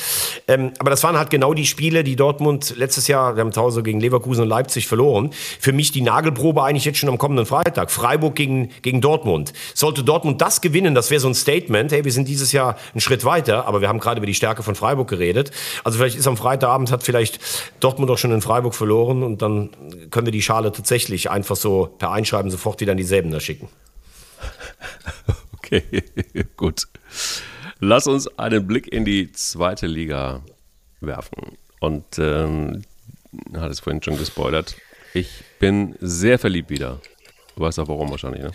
Ähm, aber das waren halt genau die Spiele, die Dortmund letztes Jahr, wir haben Hause gegen Leverkusen und Leipzig verloren. Für mich die Nagelprobe eigentlich jetzt schon am kommenden Freitag. Freiburg gegen, gegen Dortmund. Sollte Dortmund das gewinnen, das wäre so ein Statement. Hey, wir sind dieses Jahr einen Schritt weiter, aber wir haben gerade über die Stärke von Freiburg geredet. Also vielleicht ist am Freitagabend hat vielleicht Dortmund auch schon in Freiburg verloren und dann können wir die Schale tatsächlich einfach so per Einschreiben sofort wieder an dieselben da schicken. Okay, gut. Lass uns einen Blick in die zweite Liga werfen. Und ähm, hat es vorhin schon gespoilert. Ich bin sehr verliebt wieder. Du weißt auch warum wahrscheinlich, ne?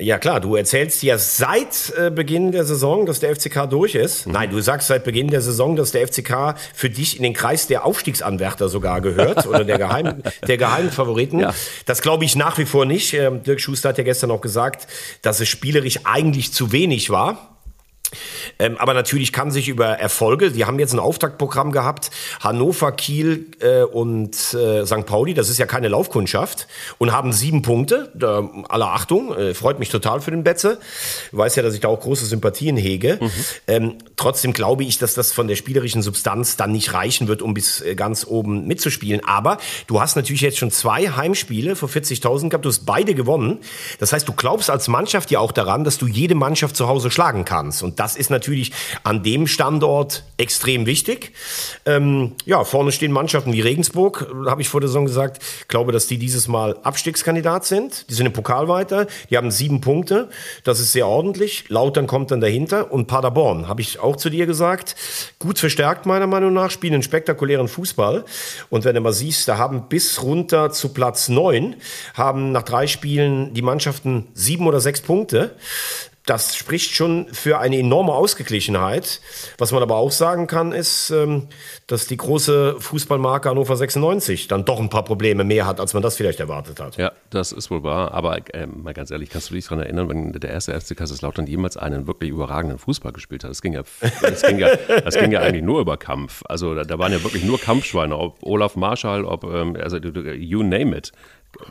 Ja klar, du erzählst ja seit äh, Beginn der Saison, dass der FCK durch ist. Mhm. Nein, du sagst seit Beginn der Saison, dass der FCK für dich in den Kreis der Aufstiegsanwärter sogar gehört oder der geheimen, der geheimen Favoriten. Ja. Das glaube ich nach wie vor nicht. Ähm, Dirk Schuster hat ja gestern auch gesagt, dass es spielerisch eigentlich zu wenig war. Ähm, aber natürlich kann sich über Erfolge, die haben jetzt ein Auftaktprogramm gehabt, Hannover, Kiel äh, und äh, St. Pauli, das ist ja keine Laufkundschaft, und haben sieben Punkte. Da, aller Achtung, äh, freut mich total für den Betze. Du weißt ja, dass ich da auch große Sympathien hege. Mhm. Ähm, trotzdem glaube ich, dass das von der spielerischen Substanz dann nicht reichen wird, um bis äh, ganz oben mitzuspielen. Aber du hast natürlich jetzt schon zwei Heimspiele vor 40.000 gehabt, du hast beide gewonnen. Das heißt, du glaubst als Mannschaft ja auch daran, dass du jede Mannschaft zu Hause schlagen kannst. Und das ist natürlich an dem Standort extrem wichtig. Ähm, ja, vorne stehen Mannschaften wie Regensburg, habe ich vor der Saison gesagt. Ich glaube, dass die dieses Mal Abstiegskandidat sind. Die sind im Pokal weiter. Die haben sieben Punkte. Das ist sehr ordentlich. Lautern kommt dann dahinter. Und Paderborn, habe ich auch zu dir gesagt, gut verstärkt meiner Meinung nach, spielen einen spektakulären Fußball. Und wenn du mal siehst, da haben bis runter zu Platz neun, haben nach drei Spielen die Mannschaften sieben oder sechs Punkte das spricht schon für eine enorme Ausgeglichenheit. Was man aber auch sagen kann, ist, ähm, dass die große Fußballmarke Hannover 96 dann doch ein paar Probleme mehr hat, als man das vielleicht erwartet hat. Ja, das ist wohl wahr. Aber äh, mal ganz ehrlich, kannst du dich daran erinnern, wenn der erste FC Kaiserslautern jemals einen wirklich überragenden Fußball gespielt hat? Das ging ja, das ging ja, das ging ja eigentlich nur über Kampf. Also da, da waren ja wirklich nur Kampfschweine, ob Olaf Marschall, ob, ähm, also you name it.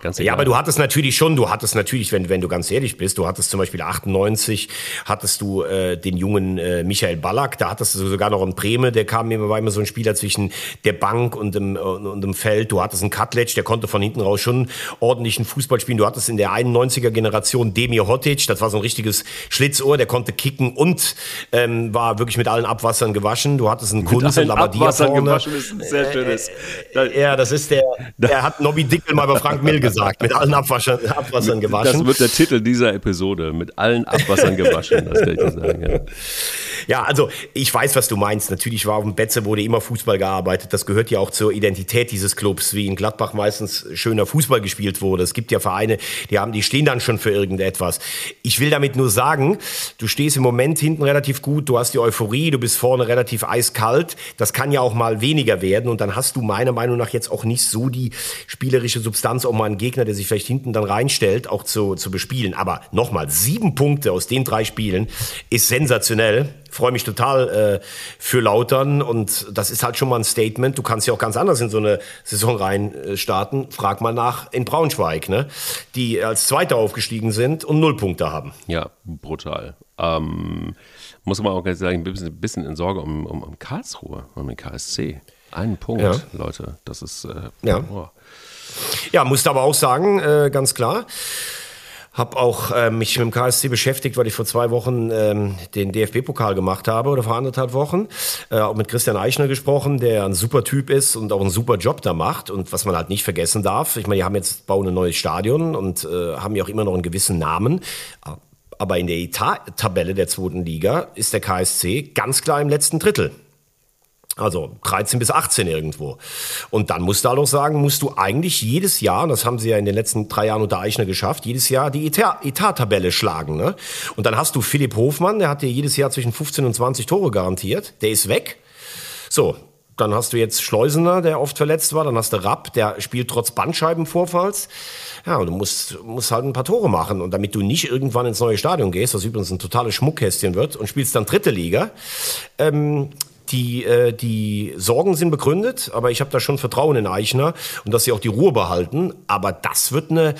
Ganz ja, aber du hattest natürlich schon, du hattest natürlich, wenn, wenn du ganz ehrlich bist, du hattest zum Beispiel 98, hattest du äh, den jungen äh, Michael Ballack, da hattest du sogar noch einen Breme, der kam immer, war immer so ein Spieler zwischen der Bank und dem, äh, und dem Feld. Du hattest einen Cutledge, der konnte von hinten raus schon ordentlichen Fußball spielen. Du hattest in der 91er Generation Demir Hotic, das war so ein richtiges Schlitzohr, der konnte kicken und ähm, war wirklich mit allen Abwassern gewaschen. Du hattest einen Kunz und Labadia vorne. Gewaschen ist ein sehr schönes. Äh, äh, ja, das ist der, der hat Nobby Dickel mal bei Frank Mill gesagt, mit allen Abwaschern, Abwassern gewaschen. Das wird der Titel dieser Episode, mit allen Abwassern gewaschen, das kann ich dir sagen. Ja. ja, also ich weiß, was du meinst. Natürlich war auf dem Betze wurde immer Fußball gearbeitet. Das gehört ja auch zur Identität dieses Clubs, wie in Gladbach meistens schöner Fußball gespielt wurde. Es gibt ja Vereine, die haben, die stehen dann schon für irgendetwas. Ich will damit nur sagen, du stehst im Moment hinten relativ gut, du hast die Euphorie, du bist vorne relativ eiskalt. Das kann ja auch mal weniger werden und dann hast du meiner Meinung nach jetzt auch nicht so die spielerische Substanz, um mal einen Gegner, der sich vielleicht hinten dann reinstellt, auch zu, zu bespielen. Aber nochmal, sieben Punkte aus den drei Spielen ist sensationell freue mich total äh, für Lautern und das ist halt schon mal ein Statement. Du kannst ja auch ganz anders in so eine Saison rein äh, starten. Frag mal nach in Braunschweig, ne? die als Zweiter aufgestiegen sind und null Punkte haben. Ja, brutal. Ähm, muss man auch ganz sagen, ein bisschen, ein bisschen in Sorge um, um, um Karlsruhe, um den KSC. Einen Punkt, ja. Leute. Das ist. Äh, ja. Oh. Ja, musste aber auch sagen, äh, ganz klar habe auch äh, mich mit dem KSC beschäftigt, weil ich vor zwei Wochen ähm, den DFB-Pokal gemacht habe oder vor anderthalb Wochen. Äh, auch mit Christian Eichner gesprochen, der ein super Typ ist und auch einen super Job da macht. Und was man halt nicht vergessen darf, ich meine, die haben jetzt bauen ein neues Stadion und äh, haben ja auch immer noch einen gewissen Namen. Aber in der Etat-Tabelle der zweiten Liga ist der KSC ganz klar im letzten Drittel. Also 13 bis 18 irgendwo. Und dann musst du halt auch sagen, musst du eigentlich jedes Jahr, und das haben sie ja in den letzten drei Jahren unter Eichner geschafft, jedes Jahr die Etat-Tabelle schlagen. Ne? Und dann hast du Philipp Hofmann, der hat dir jedes Jahr zwischen 15 und 20 Tore garantiert. Der ist weg. So, dann hast du jetzt Schleusener, der oft verletzt war. Dann hast du Rapp, der spielt trotz Bandscheibenvorfalls. Ja, und du musst, musst halt ein paar Tore machen. Und damit du nicht irgendwann ins neue Stadion gehst, was übrigens ein totales Schmuckkästchen wird, und spielst dann dritte Liga, ähm, die, äh, die Sorgen sind begründet, aber ich habe da schon Vertrauen in Eichner und dass sie auch die Ruhe behalten. Aber das wird eine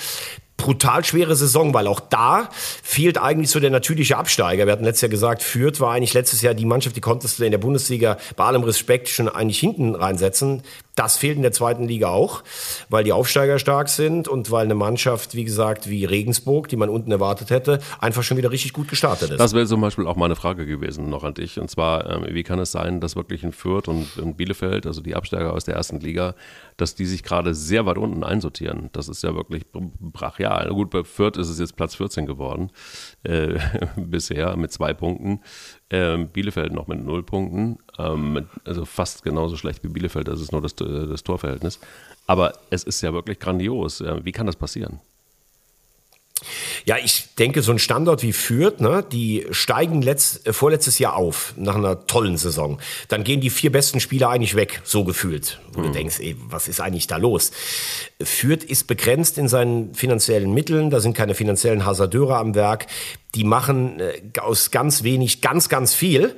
brutal schwere Saison, weil auch da fehlt eigentlich so der natürliche Absteiger. Wir hatten letztes Jahr gesagt, Fürth war eigentlich letztes Jahr die Mannschaft, die konntest du in der Bundesliga bei allem Respekt schon eigentlich hinten reinsetzen. Das fehlt in der zweiten Liga auch, weil die Aufsteiger stark sind und weil eine Mannschaft, wie gesagt, wie Regensburg, die man unten erwartet hätte, einfach schon wieder richtig gut gestartet ist. Das wäre zum Beispiel auch meine Frage gewesen noch an dich. Und zwar, ähm, wie kann es sein, dass wirklich in Fürth und in Bielefeld, also die Absteiger aus der ersten Liga, dass die sich gerade sehr weit unten einsortieren? Das ist ja wirklich brachial. Gut, bei Fürth ist es jetzt Platz 14 geworden äh, bisher mit zwei Punkten. Ähm, Bielefeld noch mit null Punkten, ähm, also fast genauso schlecht wie Bielefeld, das ist nur das, äh, das Torverhältnis. Aber es ist ja wirklich grandios. Wie kann das passieren? Ja, ich denke, so ein Standort wie Fürth, ne, die steigen letzt, äh, vorletztes Jahr auf, nach einer tollen Saison. Dann gehen die vier besten Spieler eigentlich weg, so gefühlt. Wo mhm. du denkst, ey, was ist eigentlich da los? Fürth ist begrenzt in seinen finanziellen Mitteln, da sind keine finanziellen Hasardeure am Werk die machen äh, aus ganz wenig ganz, ganz viel.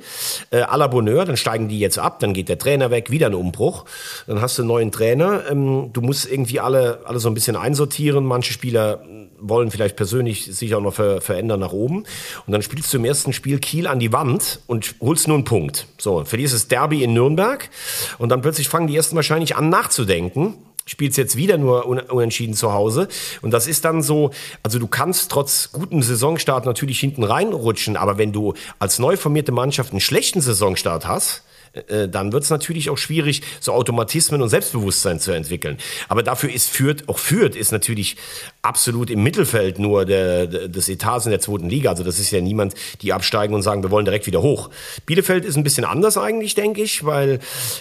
Äh, à la Bonheur, dann steigen die jetzt ab, dann geht der Trainer weg, wieder ein Umbruch. Dann hast du einen neuen Trainer. Ähm, du musst irgendwie alle, alle so ein bisschen einsortieren. Manche Spieler wollen vielleicht persönlich sich auch noch ver verändern nach oben. Und dann spielst du im ersten Spiel Kiel an die Wand und holst nur einen Punkt. So, verlierst das Derby in Nürnberg und dann plötzlich fangen die ersten wahrscheinlich an nachzudenken spielst jetzt wieder nur unentschieden zu Hause. Und das ist dann so, also du kannst trotz gutem Saisonstart natürlich hinten reinrutschen, aber wenn du als neu formierte Mannschaft einen schlechten Saisonstart hast, äh, dann wird es natürlich auch schwierig, so Automatismen und Selbstbewusstsein zu entwickeln. Aber dafür ist Fürth, auch Fürth ist natürlich absolut im Mittelfeld nur der, der, des Etats in der zweiten Liga. Also das ist ja niemand, die absteigen und sagen, wir wollen direkt wieder hoch. Bielefeld ist ein bisschen anders eigentlich, denke ich, weil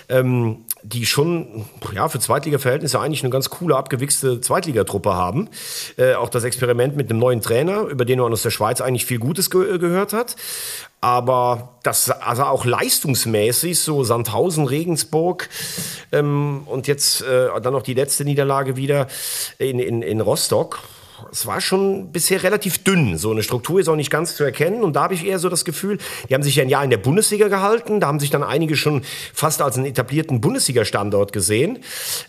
ähm, die schon ja für Zweitliga-Verhältnisse eigentlich eine ganz coole, abgewichste Zweitligatruppe haben. Äh, auch das Experiment mit einem neuen Trainer, über den man aus der Schweiz eigentlich viel Gutes ge gehört hat. Aber das also auch leistungsmäßig, so Sandhausen, Regensburg ähm, und jetzt äh, dann noch die letzte Niederlage wieder in, in, in Rostock es war schon bisher relativ dünn. So eine Struktur ist auch nicht ganz zu erkennen. Und da habe ich eher so das Gefühl, die haben sich ja ein Jahr in der Bundesliga gehalten. Da haben sich dann einige schon fast als einen etablierten Bundesliga-Standort gesehen.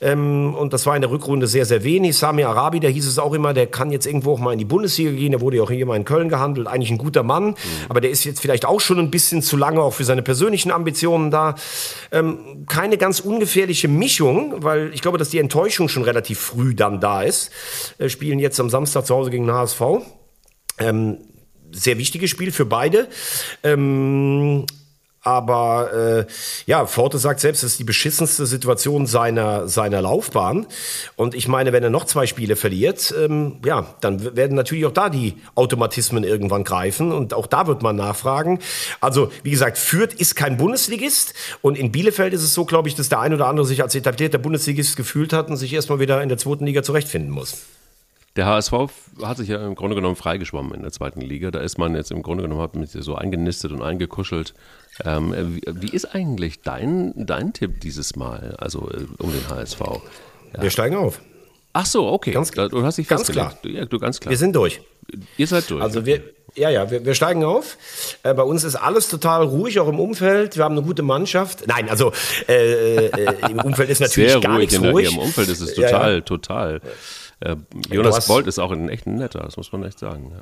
Ähm, und das war in der Rückrunde sehr, sehr wenig. Sami Arabi, da hieß es auch immer, der kann jetzt irgendwo auch mal in die Bundesliga gehen. Der wurde ja auch hier mal in Köln gehandelt. Eigentlich ein guter Mann. Mhm. Aber der ist jetzt vielleicht auch schon ein bisschen zu lange auch für seine persönlichen Ambitionen da. Ähm, keine ganz ungefährliche Mischung, weil ich glaube, dass die Enttäuschung schon relativ früh dann da ist. Äh, spielen jetzt am Samstag Samstag zu Hause gegen den HSV. Ähm, sehr wichtiges Spiel für beide. Ähm, aber äh, ja, Forte sagt selbst, es ist die beschissenste Situation seiner, seiner Laufbahn. Und ich meine, wenn er noch zwei Spiele verliert, ähm, ja, dann werden natürlich auch da die Automatismen irgendwann greifen. Und auch da wird man nachfragen. Also, wie gesagt, Fürth ist kein Bundesligist. Und in Bielefeld ist es so, glaube ich, dass der ein oder andere sich als etablierter Bundesligist gefühlt hat und sich erstmal wieder in der zweiten Liga zurechtfinden muss. Der HSV hat sich ja im Grunde genommen freigeschwommen in der zweiten Liga. Da ist man jetzt im Grunde genommen hat mit so eingenistet und eingekuschelt. Ähm, wie, wie, ist eigentlich dein, dein Tipp dieses Mal, also äh, um den HSV? Ja. Wir steigen auf. Ach so, okay. Ganz, du hast dich ganz klar. Ja, du ganz klar. Wir sind durch. Ihr seid durch. Also wir, ja, ja, wir, wir steigen auf. Äh, bei uns ist alles total ruhig, auch im Umfeld. Wir haben eine gute Mannschaft. Nein, also äh, äh, im Umfeld ist natürlich Sehr gar ruhig nichts ruhig. Im Umfeld ist es total, ja, ja. total. Äh, Jonas Bolt ist auch ein echt netter, das muss man echt sagen. Ja.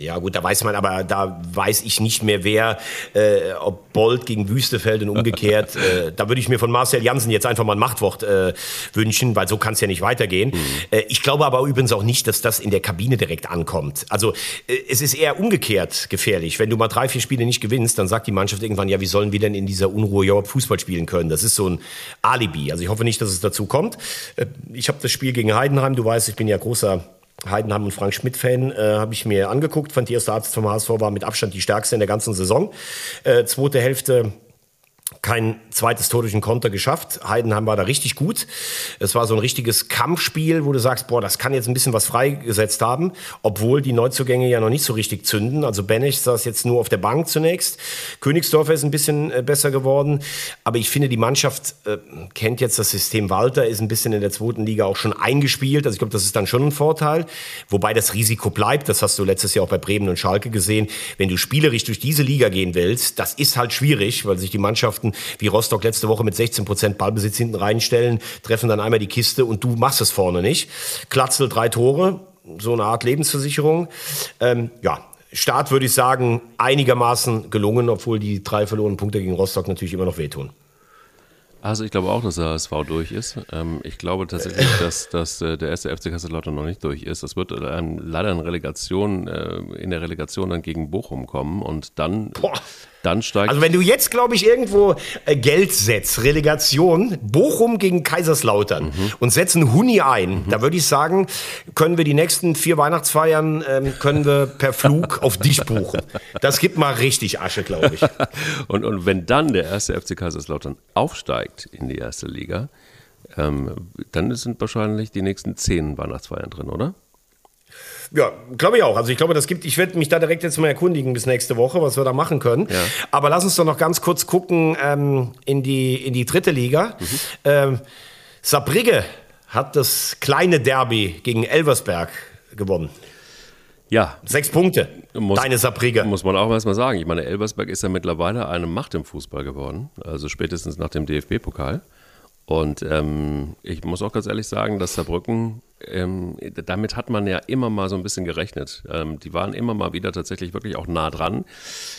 Ja gut, da weiß man, aber da weiß ich nicht mehr, wer, äh, ob Bolt gegen Wüstefeld und umgekehrt. äh, da würde ich mir von Marcel Janssen jetzt einfach mal ein Machtwort äh, wünschen, weil so kann es ja nicht weitergehen. Mhm. Äh, ich glaube aber übrigens auch nicht, dass das in der Kabine direkt ankommt. Also äh, es ist eher umgekehrt gefährlich. Wenn du mal drei, vier Spiele nicht gewinnst, dann sagt die Mannschaft irgendwann, ja, wie sollen wir denn in dieser Unruhe überhaupt Fußball spielen können? Das ist so ein Alibi. Also ich hoffe nicht, dass es dazu kommt. Äh, ich habe das Spiel gegen Heidenheim, du weißt, ich bin ja großer Heidenheim und Frank Schmidt-Fan, äh, habe ich mir angeguckt. Fand die erste Halbzeit vom HSV war mit Abstand die stärkste in der ganzen Saison. Äh, zweite Hälfte kein zweites Tor durch den Konter geschafft. Heidenheim war da richtig gut. Es war so ein richtiges Kampfspiel, wo du sagst, boah, das kann jetzt ein bisschen was freigesetzt haben, obwohl die Neuzugänge ja noch nicht so richtig zünden. Also Benech saß jetzt nur auf der Bank zunächst. Königsdorfer ist ein bisschen äh, besser geworden. Aber ich finde, die Mannschaft äh, kennt jetzt das System Walter, ist ein bisschen in der zweiten Liga auch schon eingespielt. Also ich glaube, das ist dann schon ein Vorteil. Wobei das Risiko bleibt, das hast du letztes Jahr auch bei Bremen und Schalke gesehen. Wenn du spielerisch durch diese Liga gehen willst, das ist halt schwierig, weil sich die Mannschaften wie Rostock letzte Woche mit 16 Prozent Ballbesitz hinten reinstellen, treffen dann einmal die Kiste und du machst es vorne nicht. Klatzel drei Tore, so eine Art Lebensversicherung. Ähm, ja, Start würde ich sagen, einigermaßen gelungen, obwohl die drei verlorenen Punkte gegen Rostock natürlich immer noch wehtun. Also ich glaube auch, dass der HSV durch ist. Ähm, ich glaube tatsächlich, dass, dass äh, der erste FC Kaiserslautern noch nicht durch ist. Das wird ähm, leider in Relegation, äh, in der Relegation dann gegen Bochum kommen und dann Boah. Dann steigt. Also wenn du jetzt, glaube ich, irgendwo äh, Geld setzt, Relegation, Bochum gegen Kaiserslautern mhm. und setzen Huni ein, mhm. da würde ich sagen, können wir die nächsten vier Weihnachtsfeiern ähm, können wir per Flug auf dich buchen. Das gibt mal richtig Asche, glaube ich. und, und wenn dann der erste FC Kaiserslautern aufsteigt in die erste Liga, ähm, dann sind wahrscheinlich die nächsten zehn Weihnachtsfeiern drin, oder? Ja, glaube ich auch. Also ich glaube, das gibt, ich werde mich da direkt jetzt mal erkundigen bis nächste Woche, was wir da machen können. Ja. Aber lass uns doch noch ganz kurz gucken ähm, in, die, in die dritte Liga. Mhm. Ähm, Saarbrücke hat das kleine Derby gegen Elversberg gewonnen. Ja. Sechs Punkte. Muss, Deine Saarbrücke. Muss man auch erstmal sagen. Ich meine, Elversberg ist ja mittlerweile eine Macht im Fußball geworden. Also spätestens nach dem DFB-Pokal. Und ähm, ich muss auch ganz ehrlich sagen, dass Saarbrücken, ähm, damit hat man ja immer mal so ein bisschen gerechnet. Ähm, die waren immer mal wieder tatsächlich wirklich auch nah dran.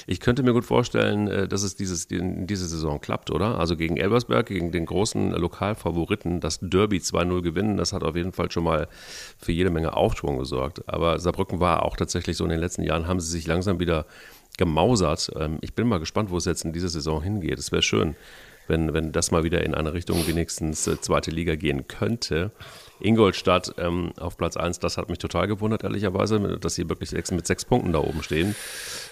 Ich könnte mir gut vorstellen, äh, dass es dieses, in diese Saison klappt, oder? Also gegen Elbersberg, gegen den großen Lokalfavoriten, das Derby 2-0 gewinnen, das hat auf jeden Fall schon mal für jede Menge Aufschwung gesorgt. Aber Saarbrücken war auch tatsächlich so in den letzten Jahren, haben sie sich langsam wieder gemausert. Ähm, ich bin mal gespannt, wo es jetzt in dieser Saison hingeht. Es wäre schön wenn, wenn das mal wieder in eine Richtung wenigstens äh, zweite Liga gehen könnte. Ingolstadt ähm, auf Platz 1, das hat mich total gewundert, ehrlicherweise, dass sie wirklich sechs, mit sechs Punkten da oben stehen.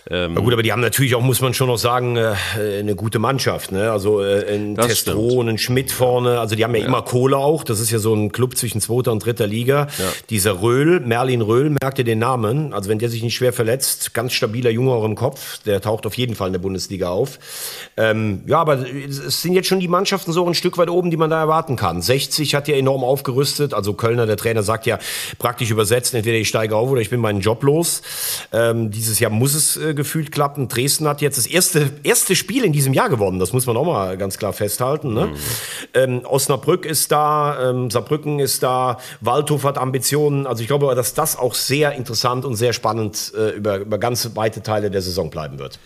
Ähm, Na gut, aber die haben natürlich auch, muss man schon noch sagen, äh, eine gute Mannschaft. Ne? Also äh, ein Testro, ein Schmidt vorne, also die haben ja, ja, immer Kohle auch. Das ist ja so ein Club zwischen zweiter und dritter Liga. Ja. Dieser Röhl, Merlin Röhl, merkt ihr den Namen? Also wenn der sich nicht schwer verletzt, ganz stabiler Junge auch im Kopf, der taucht auf jeden Fall in der Bundesliga auf. Ähm, ja, aber es sind jetzt schon die Mannschaften so ein Stück weit oben, die man da erwarten kann. 60 hat ja enorm aufgerüstet, also Kölner, der Trainer sagt ja praktisch übersetzt, entweder ich steige auf oder ich bin meinen Job los. Ähm, dieses Jahr muss es äh, gefühlt klappen. Dresden hat jetzt das erste, erste Spiel in diesem Jahr gewonnen. Das muss man auch mal ganz klar festhalten. Ne? Mhm. Ähm, Osnabrück ist da, ähm, Saarbrücken ist da, Waldhof hat Ambitionen. Also ich glaube, dass das auch sehr interessant und sehr spannend äh, über, über ganz weite Teile der Saison bleiben wird.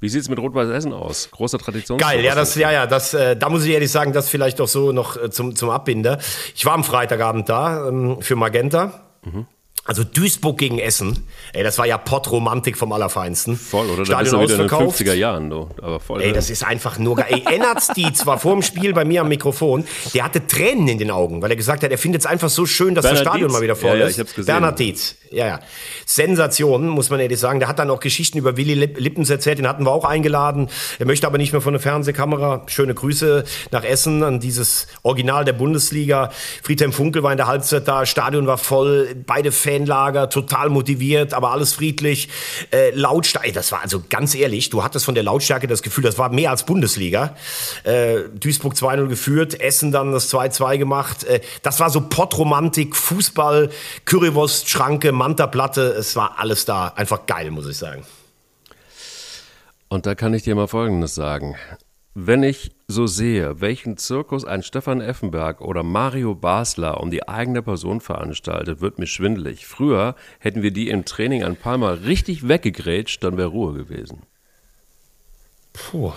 Wie sieht es mit Rot-Weiß Essen aus? Großer Tradition. Geil, ja, das, ja, ja, das, äh, da muss ich ehrlich sagen, das vielleicht auch so noch äh, zum, zum Abbinder. Ich war am Freitagabend da ähm, für Magenta. Mhm. Also Duisburg gegen Essen, ey, das war ja Pottromantik vom Allerfeinsten. Voll, oder? Stadion da bist du wieder in den 50er Jahren, du. Aber voll. Ey, das ist einfach nur geil. Ey, Ennards Dietz war vor dem Spiel bei mir am Mikrofon, der hatte Tränen in den Augen, weil er gesagt hat, er findet es einfach so schön, dass Bernhard das Stadion Dietz. mal wieder voll ja, ja, ich hab's gesehen. Bernhard Dietz, ja, ja. Sensation, muss man ehrlich sagen. Der hat dann auch Geschichten über Willy Lippens erzählt, den hatten wir auch eingeladen. Er möchte aber nicht mehr von der Fernsehkamera. Schöne Grüße nach Essen an dieses Original der Bundesliga. Friedhelm Funkel war in der Halbzeit da, Stadion war voll, beide Fanlager, total total motiviert, aber alles friedlich. Äh, Lautstärke, das war also ganz ehrlich, du hattest von der Lautstärke das Gefühl, das war mehr als Bundesliga. Äh, Duisburg 2-0 geführt, Essen dann das 2-2 gemacht. Äh, das war so Pottromantik, Fußball, Currywurst, Schranke, Manta-Platte. Es war alles da. Einfach geil, muss ich sagen. Und da kann ich dir mal Folgendes sagen. Wenn ich so sehe, welchen Zirkus ein Stefan Effenberg oder Mario Basler um die eigene Person veranstaltet, wird mir schwindelig. Früher hätten wir die im Training ein paar Mal richtig weggegrätscht, dann wäre Ruhe gewesen. Puh.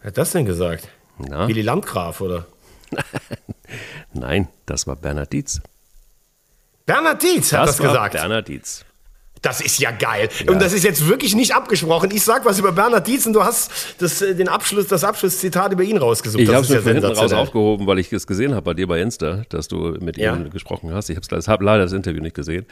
Wer hat das denn gesagt? Na? Willy Landgraf, oder? Nein, das war Bernhard Dietz. Bernhard Dietz hat das, das gesagt. Bernhard Dietz. Das ist ja geil. Ja. Und das ist jetzt wirklich nicht abgesprochen. Ich sag was über Bernhard Dietz und du hast das, äh, den Abschluss, das Abschlusszitat über ihn rausgesucht. Ich habe es ja hinten raus aufgehoben, weil ich es gesehen habe bei dir bei Insta, dass du mit ja. ihm gesprochen hast. Ich habe hab leider das Interview nicht gesehen.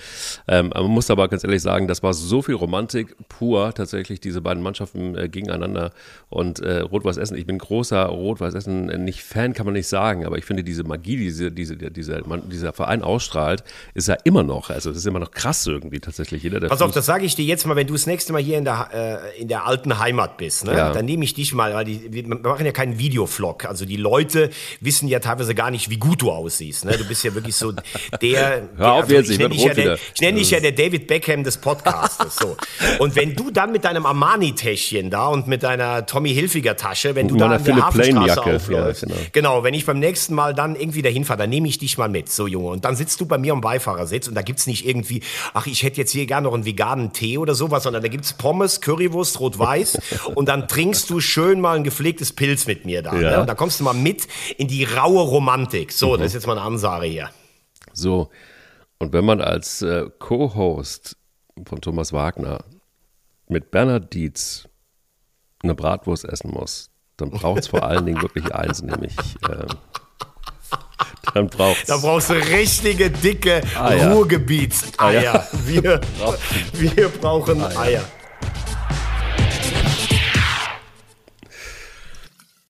Ähm, man muss aber ganz ehrlich sagen, das war so viel Romantik pur, tatsächlich diese beiden Mannschaften äh, gegeneinander. Und äh, Rot-Weiß Essen, ich bin großer Rot-Weiß Essen, äh, nicht Fan kann man nicht sagen, aber ich finde diese Magie, die diese, diese, dieser, dieser Verein ausstrahlt, ist ja immer noch, also das ist immer noch krass irgendwie tatsächlich. Jeder der Pass auf, das sage ich dir jetzt mal, wenn du das nächste Mal hier in der, äh, in der alten Heimat bist, ne? Ja. dann nehme ich dich mal, weil die, wir machen ja keinen Videovlog. Also die Leute wissen ja teilweise gar nicht, wie gut du aussiehst. Ne? Du bist ja wirklich so der. Hör auf also jetzt, ich, nenne dich, ja der, ich nenn dich ja der David Beckham des Podcastes. So. Und wenn du dann mit deinem Armani-Täschchen da und mit deiner Tommy Hilfiger Tasche, wenn du da an der Hafenstraße aufläufst, ja, genau. genau, wenn ich beim nächsten Mal dann irgendwie dahin fahre, dann nehme ich dich mal mit, so Junge. Und dann sitzt du bei mir am Beifahrersitz und da gibt's nicht irgendwie, ach, ich hätte jetzt hier gerne noch einen veganen Tee oder sowas, sondern da gibt's Pommes, Currywurst, Rot-Weiß und dann trinkst du schön mal ein gepflegtes Pilz mit mir da. Ja. Ne? Und da kommst du mal mit in die raue Romantik. So, mhm. das ist jetzt mal eine Ansage hier. So, und wenn man als äh, Co-Host von Thomas Wagner mit Bernhard Dietz eine Bratwurst essen muss, dann braucht es vor allen Dingen wirklich eins, nämlich äh, dann braucht's. Da brauchst du richtige, dicke Eier. Ruhrgebietseier. Eier. Wir, wir brauchen. Eier.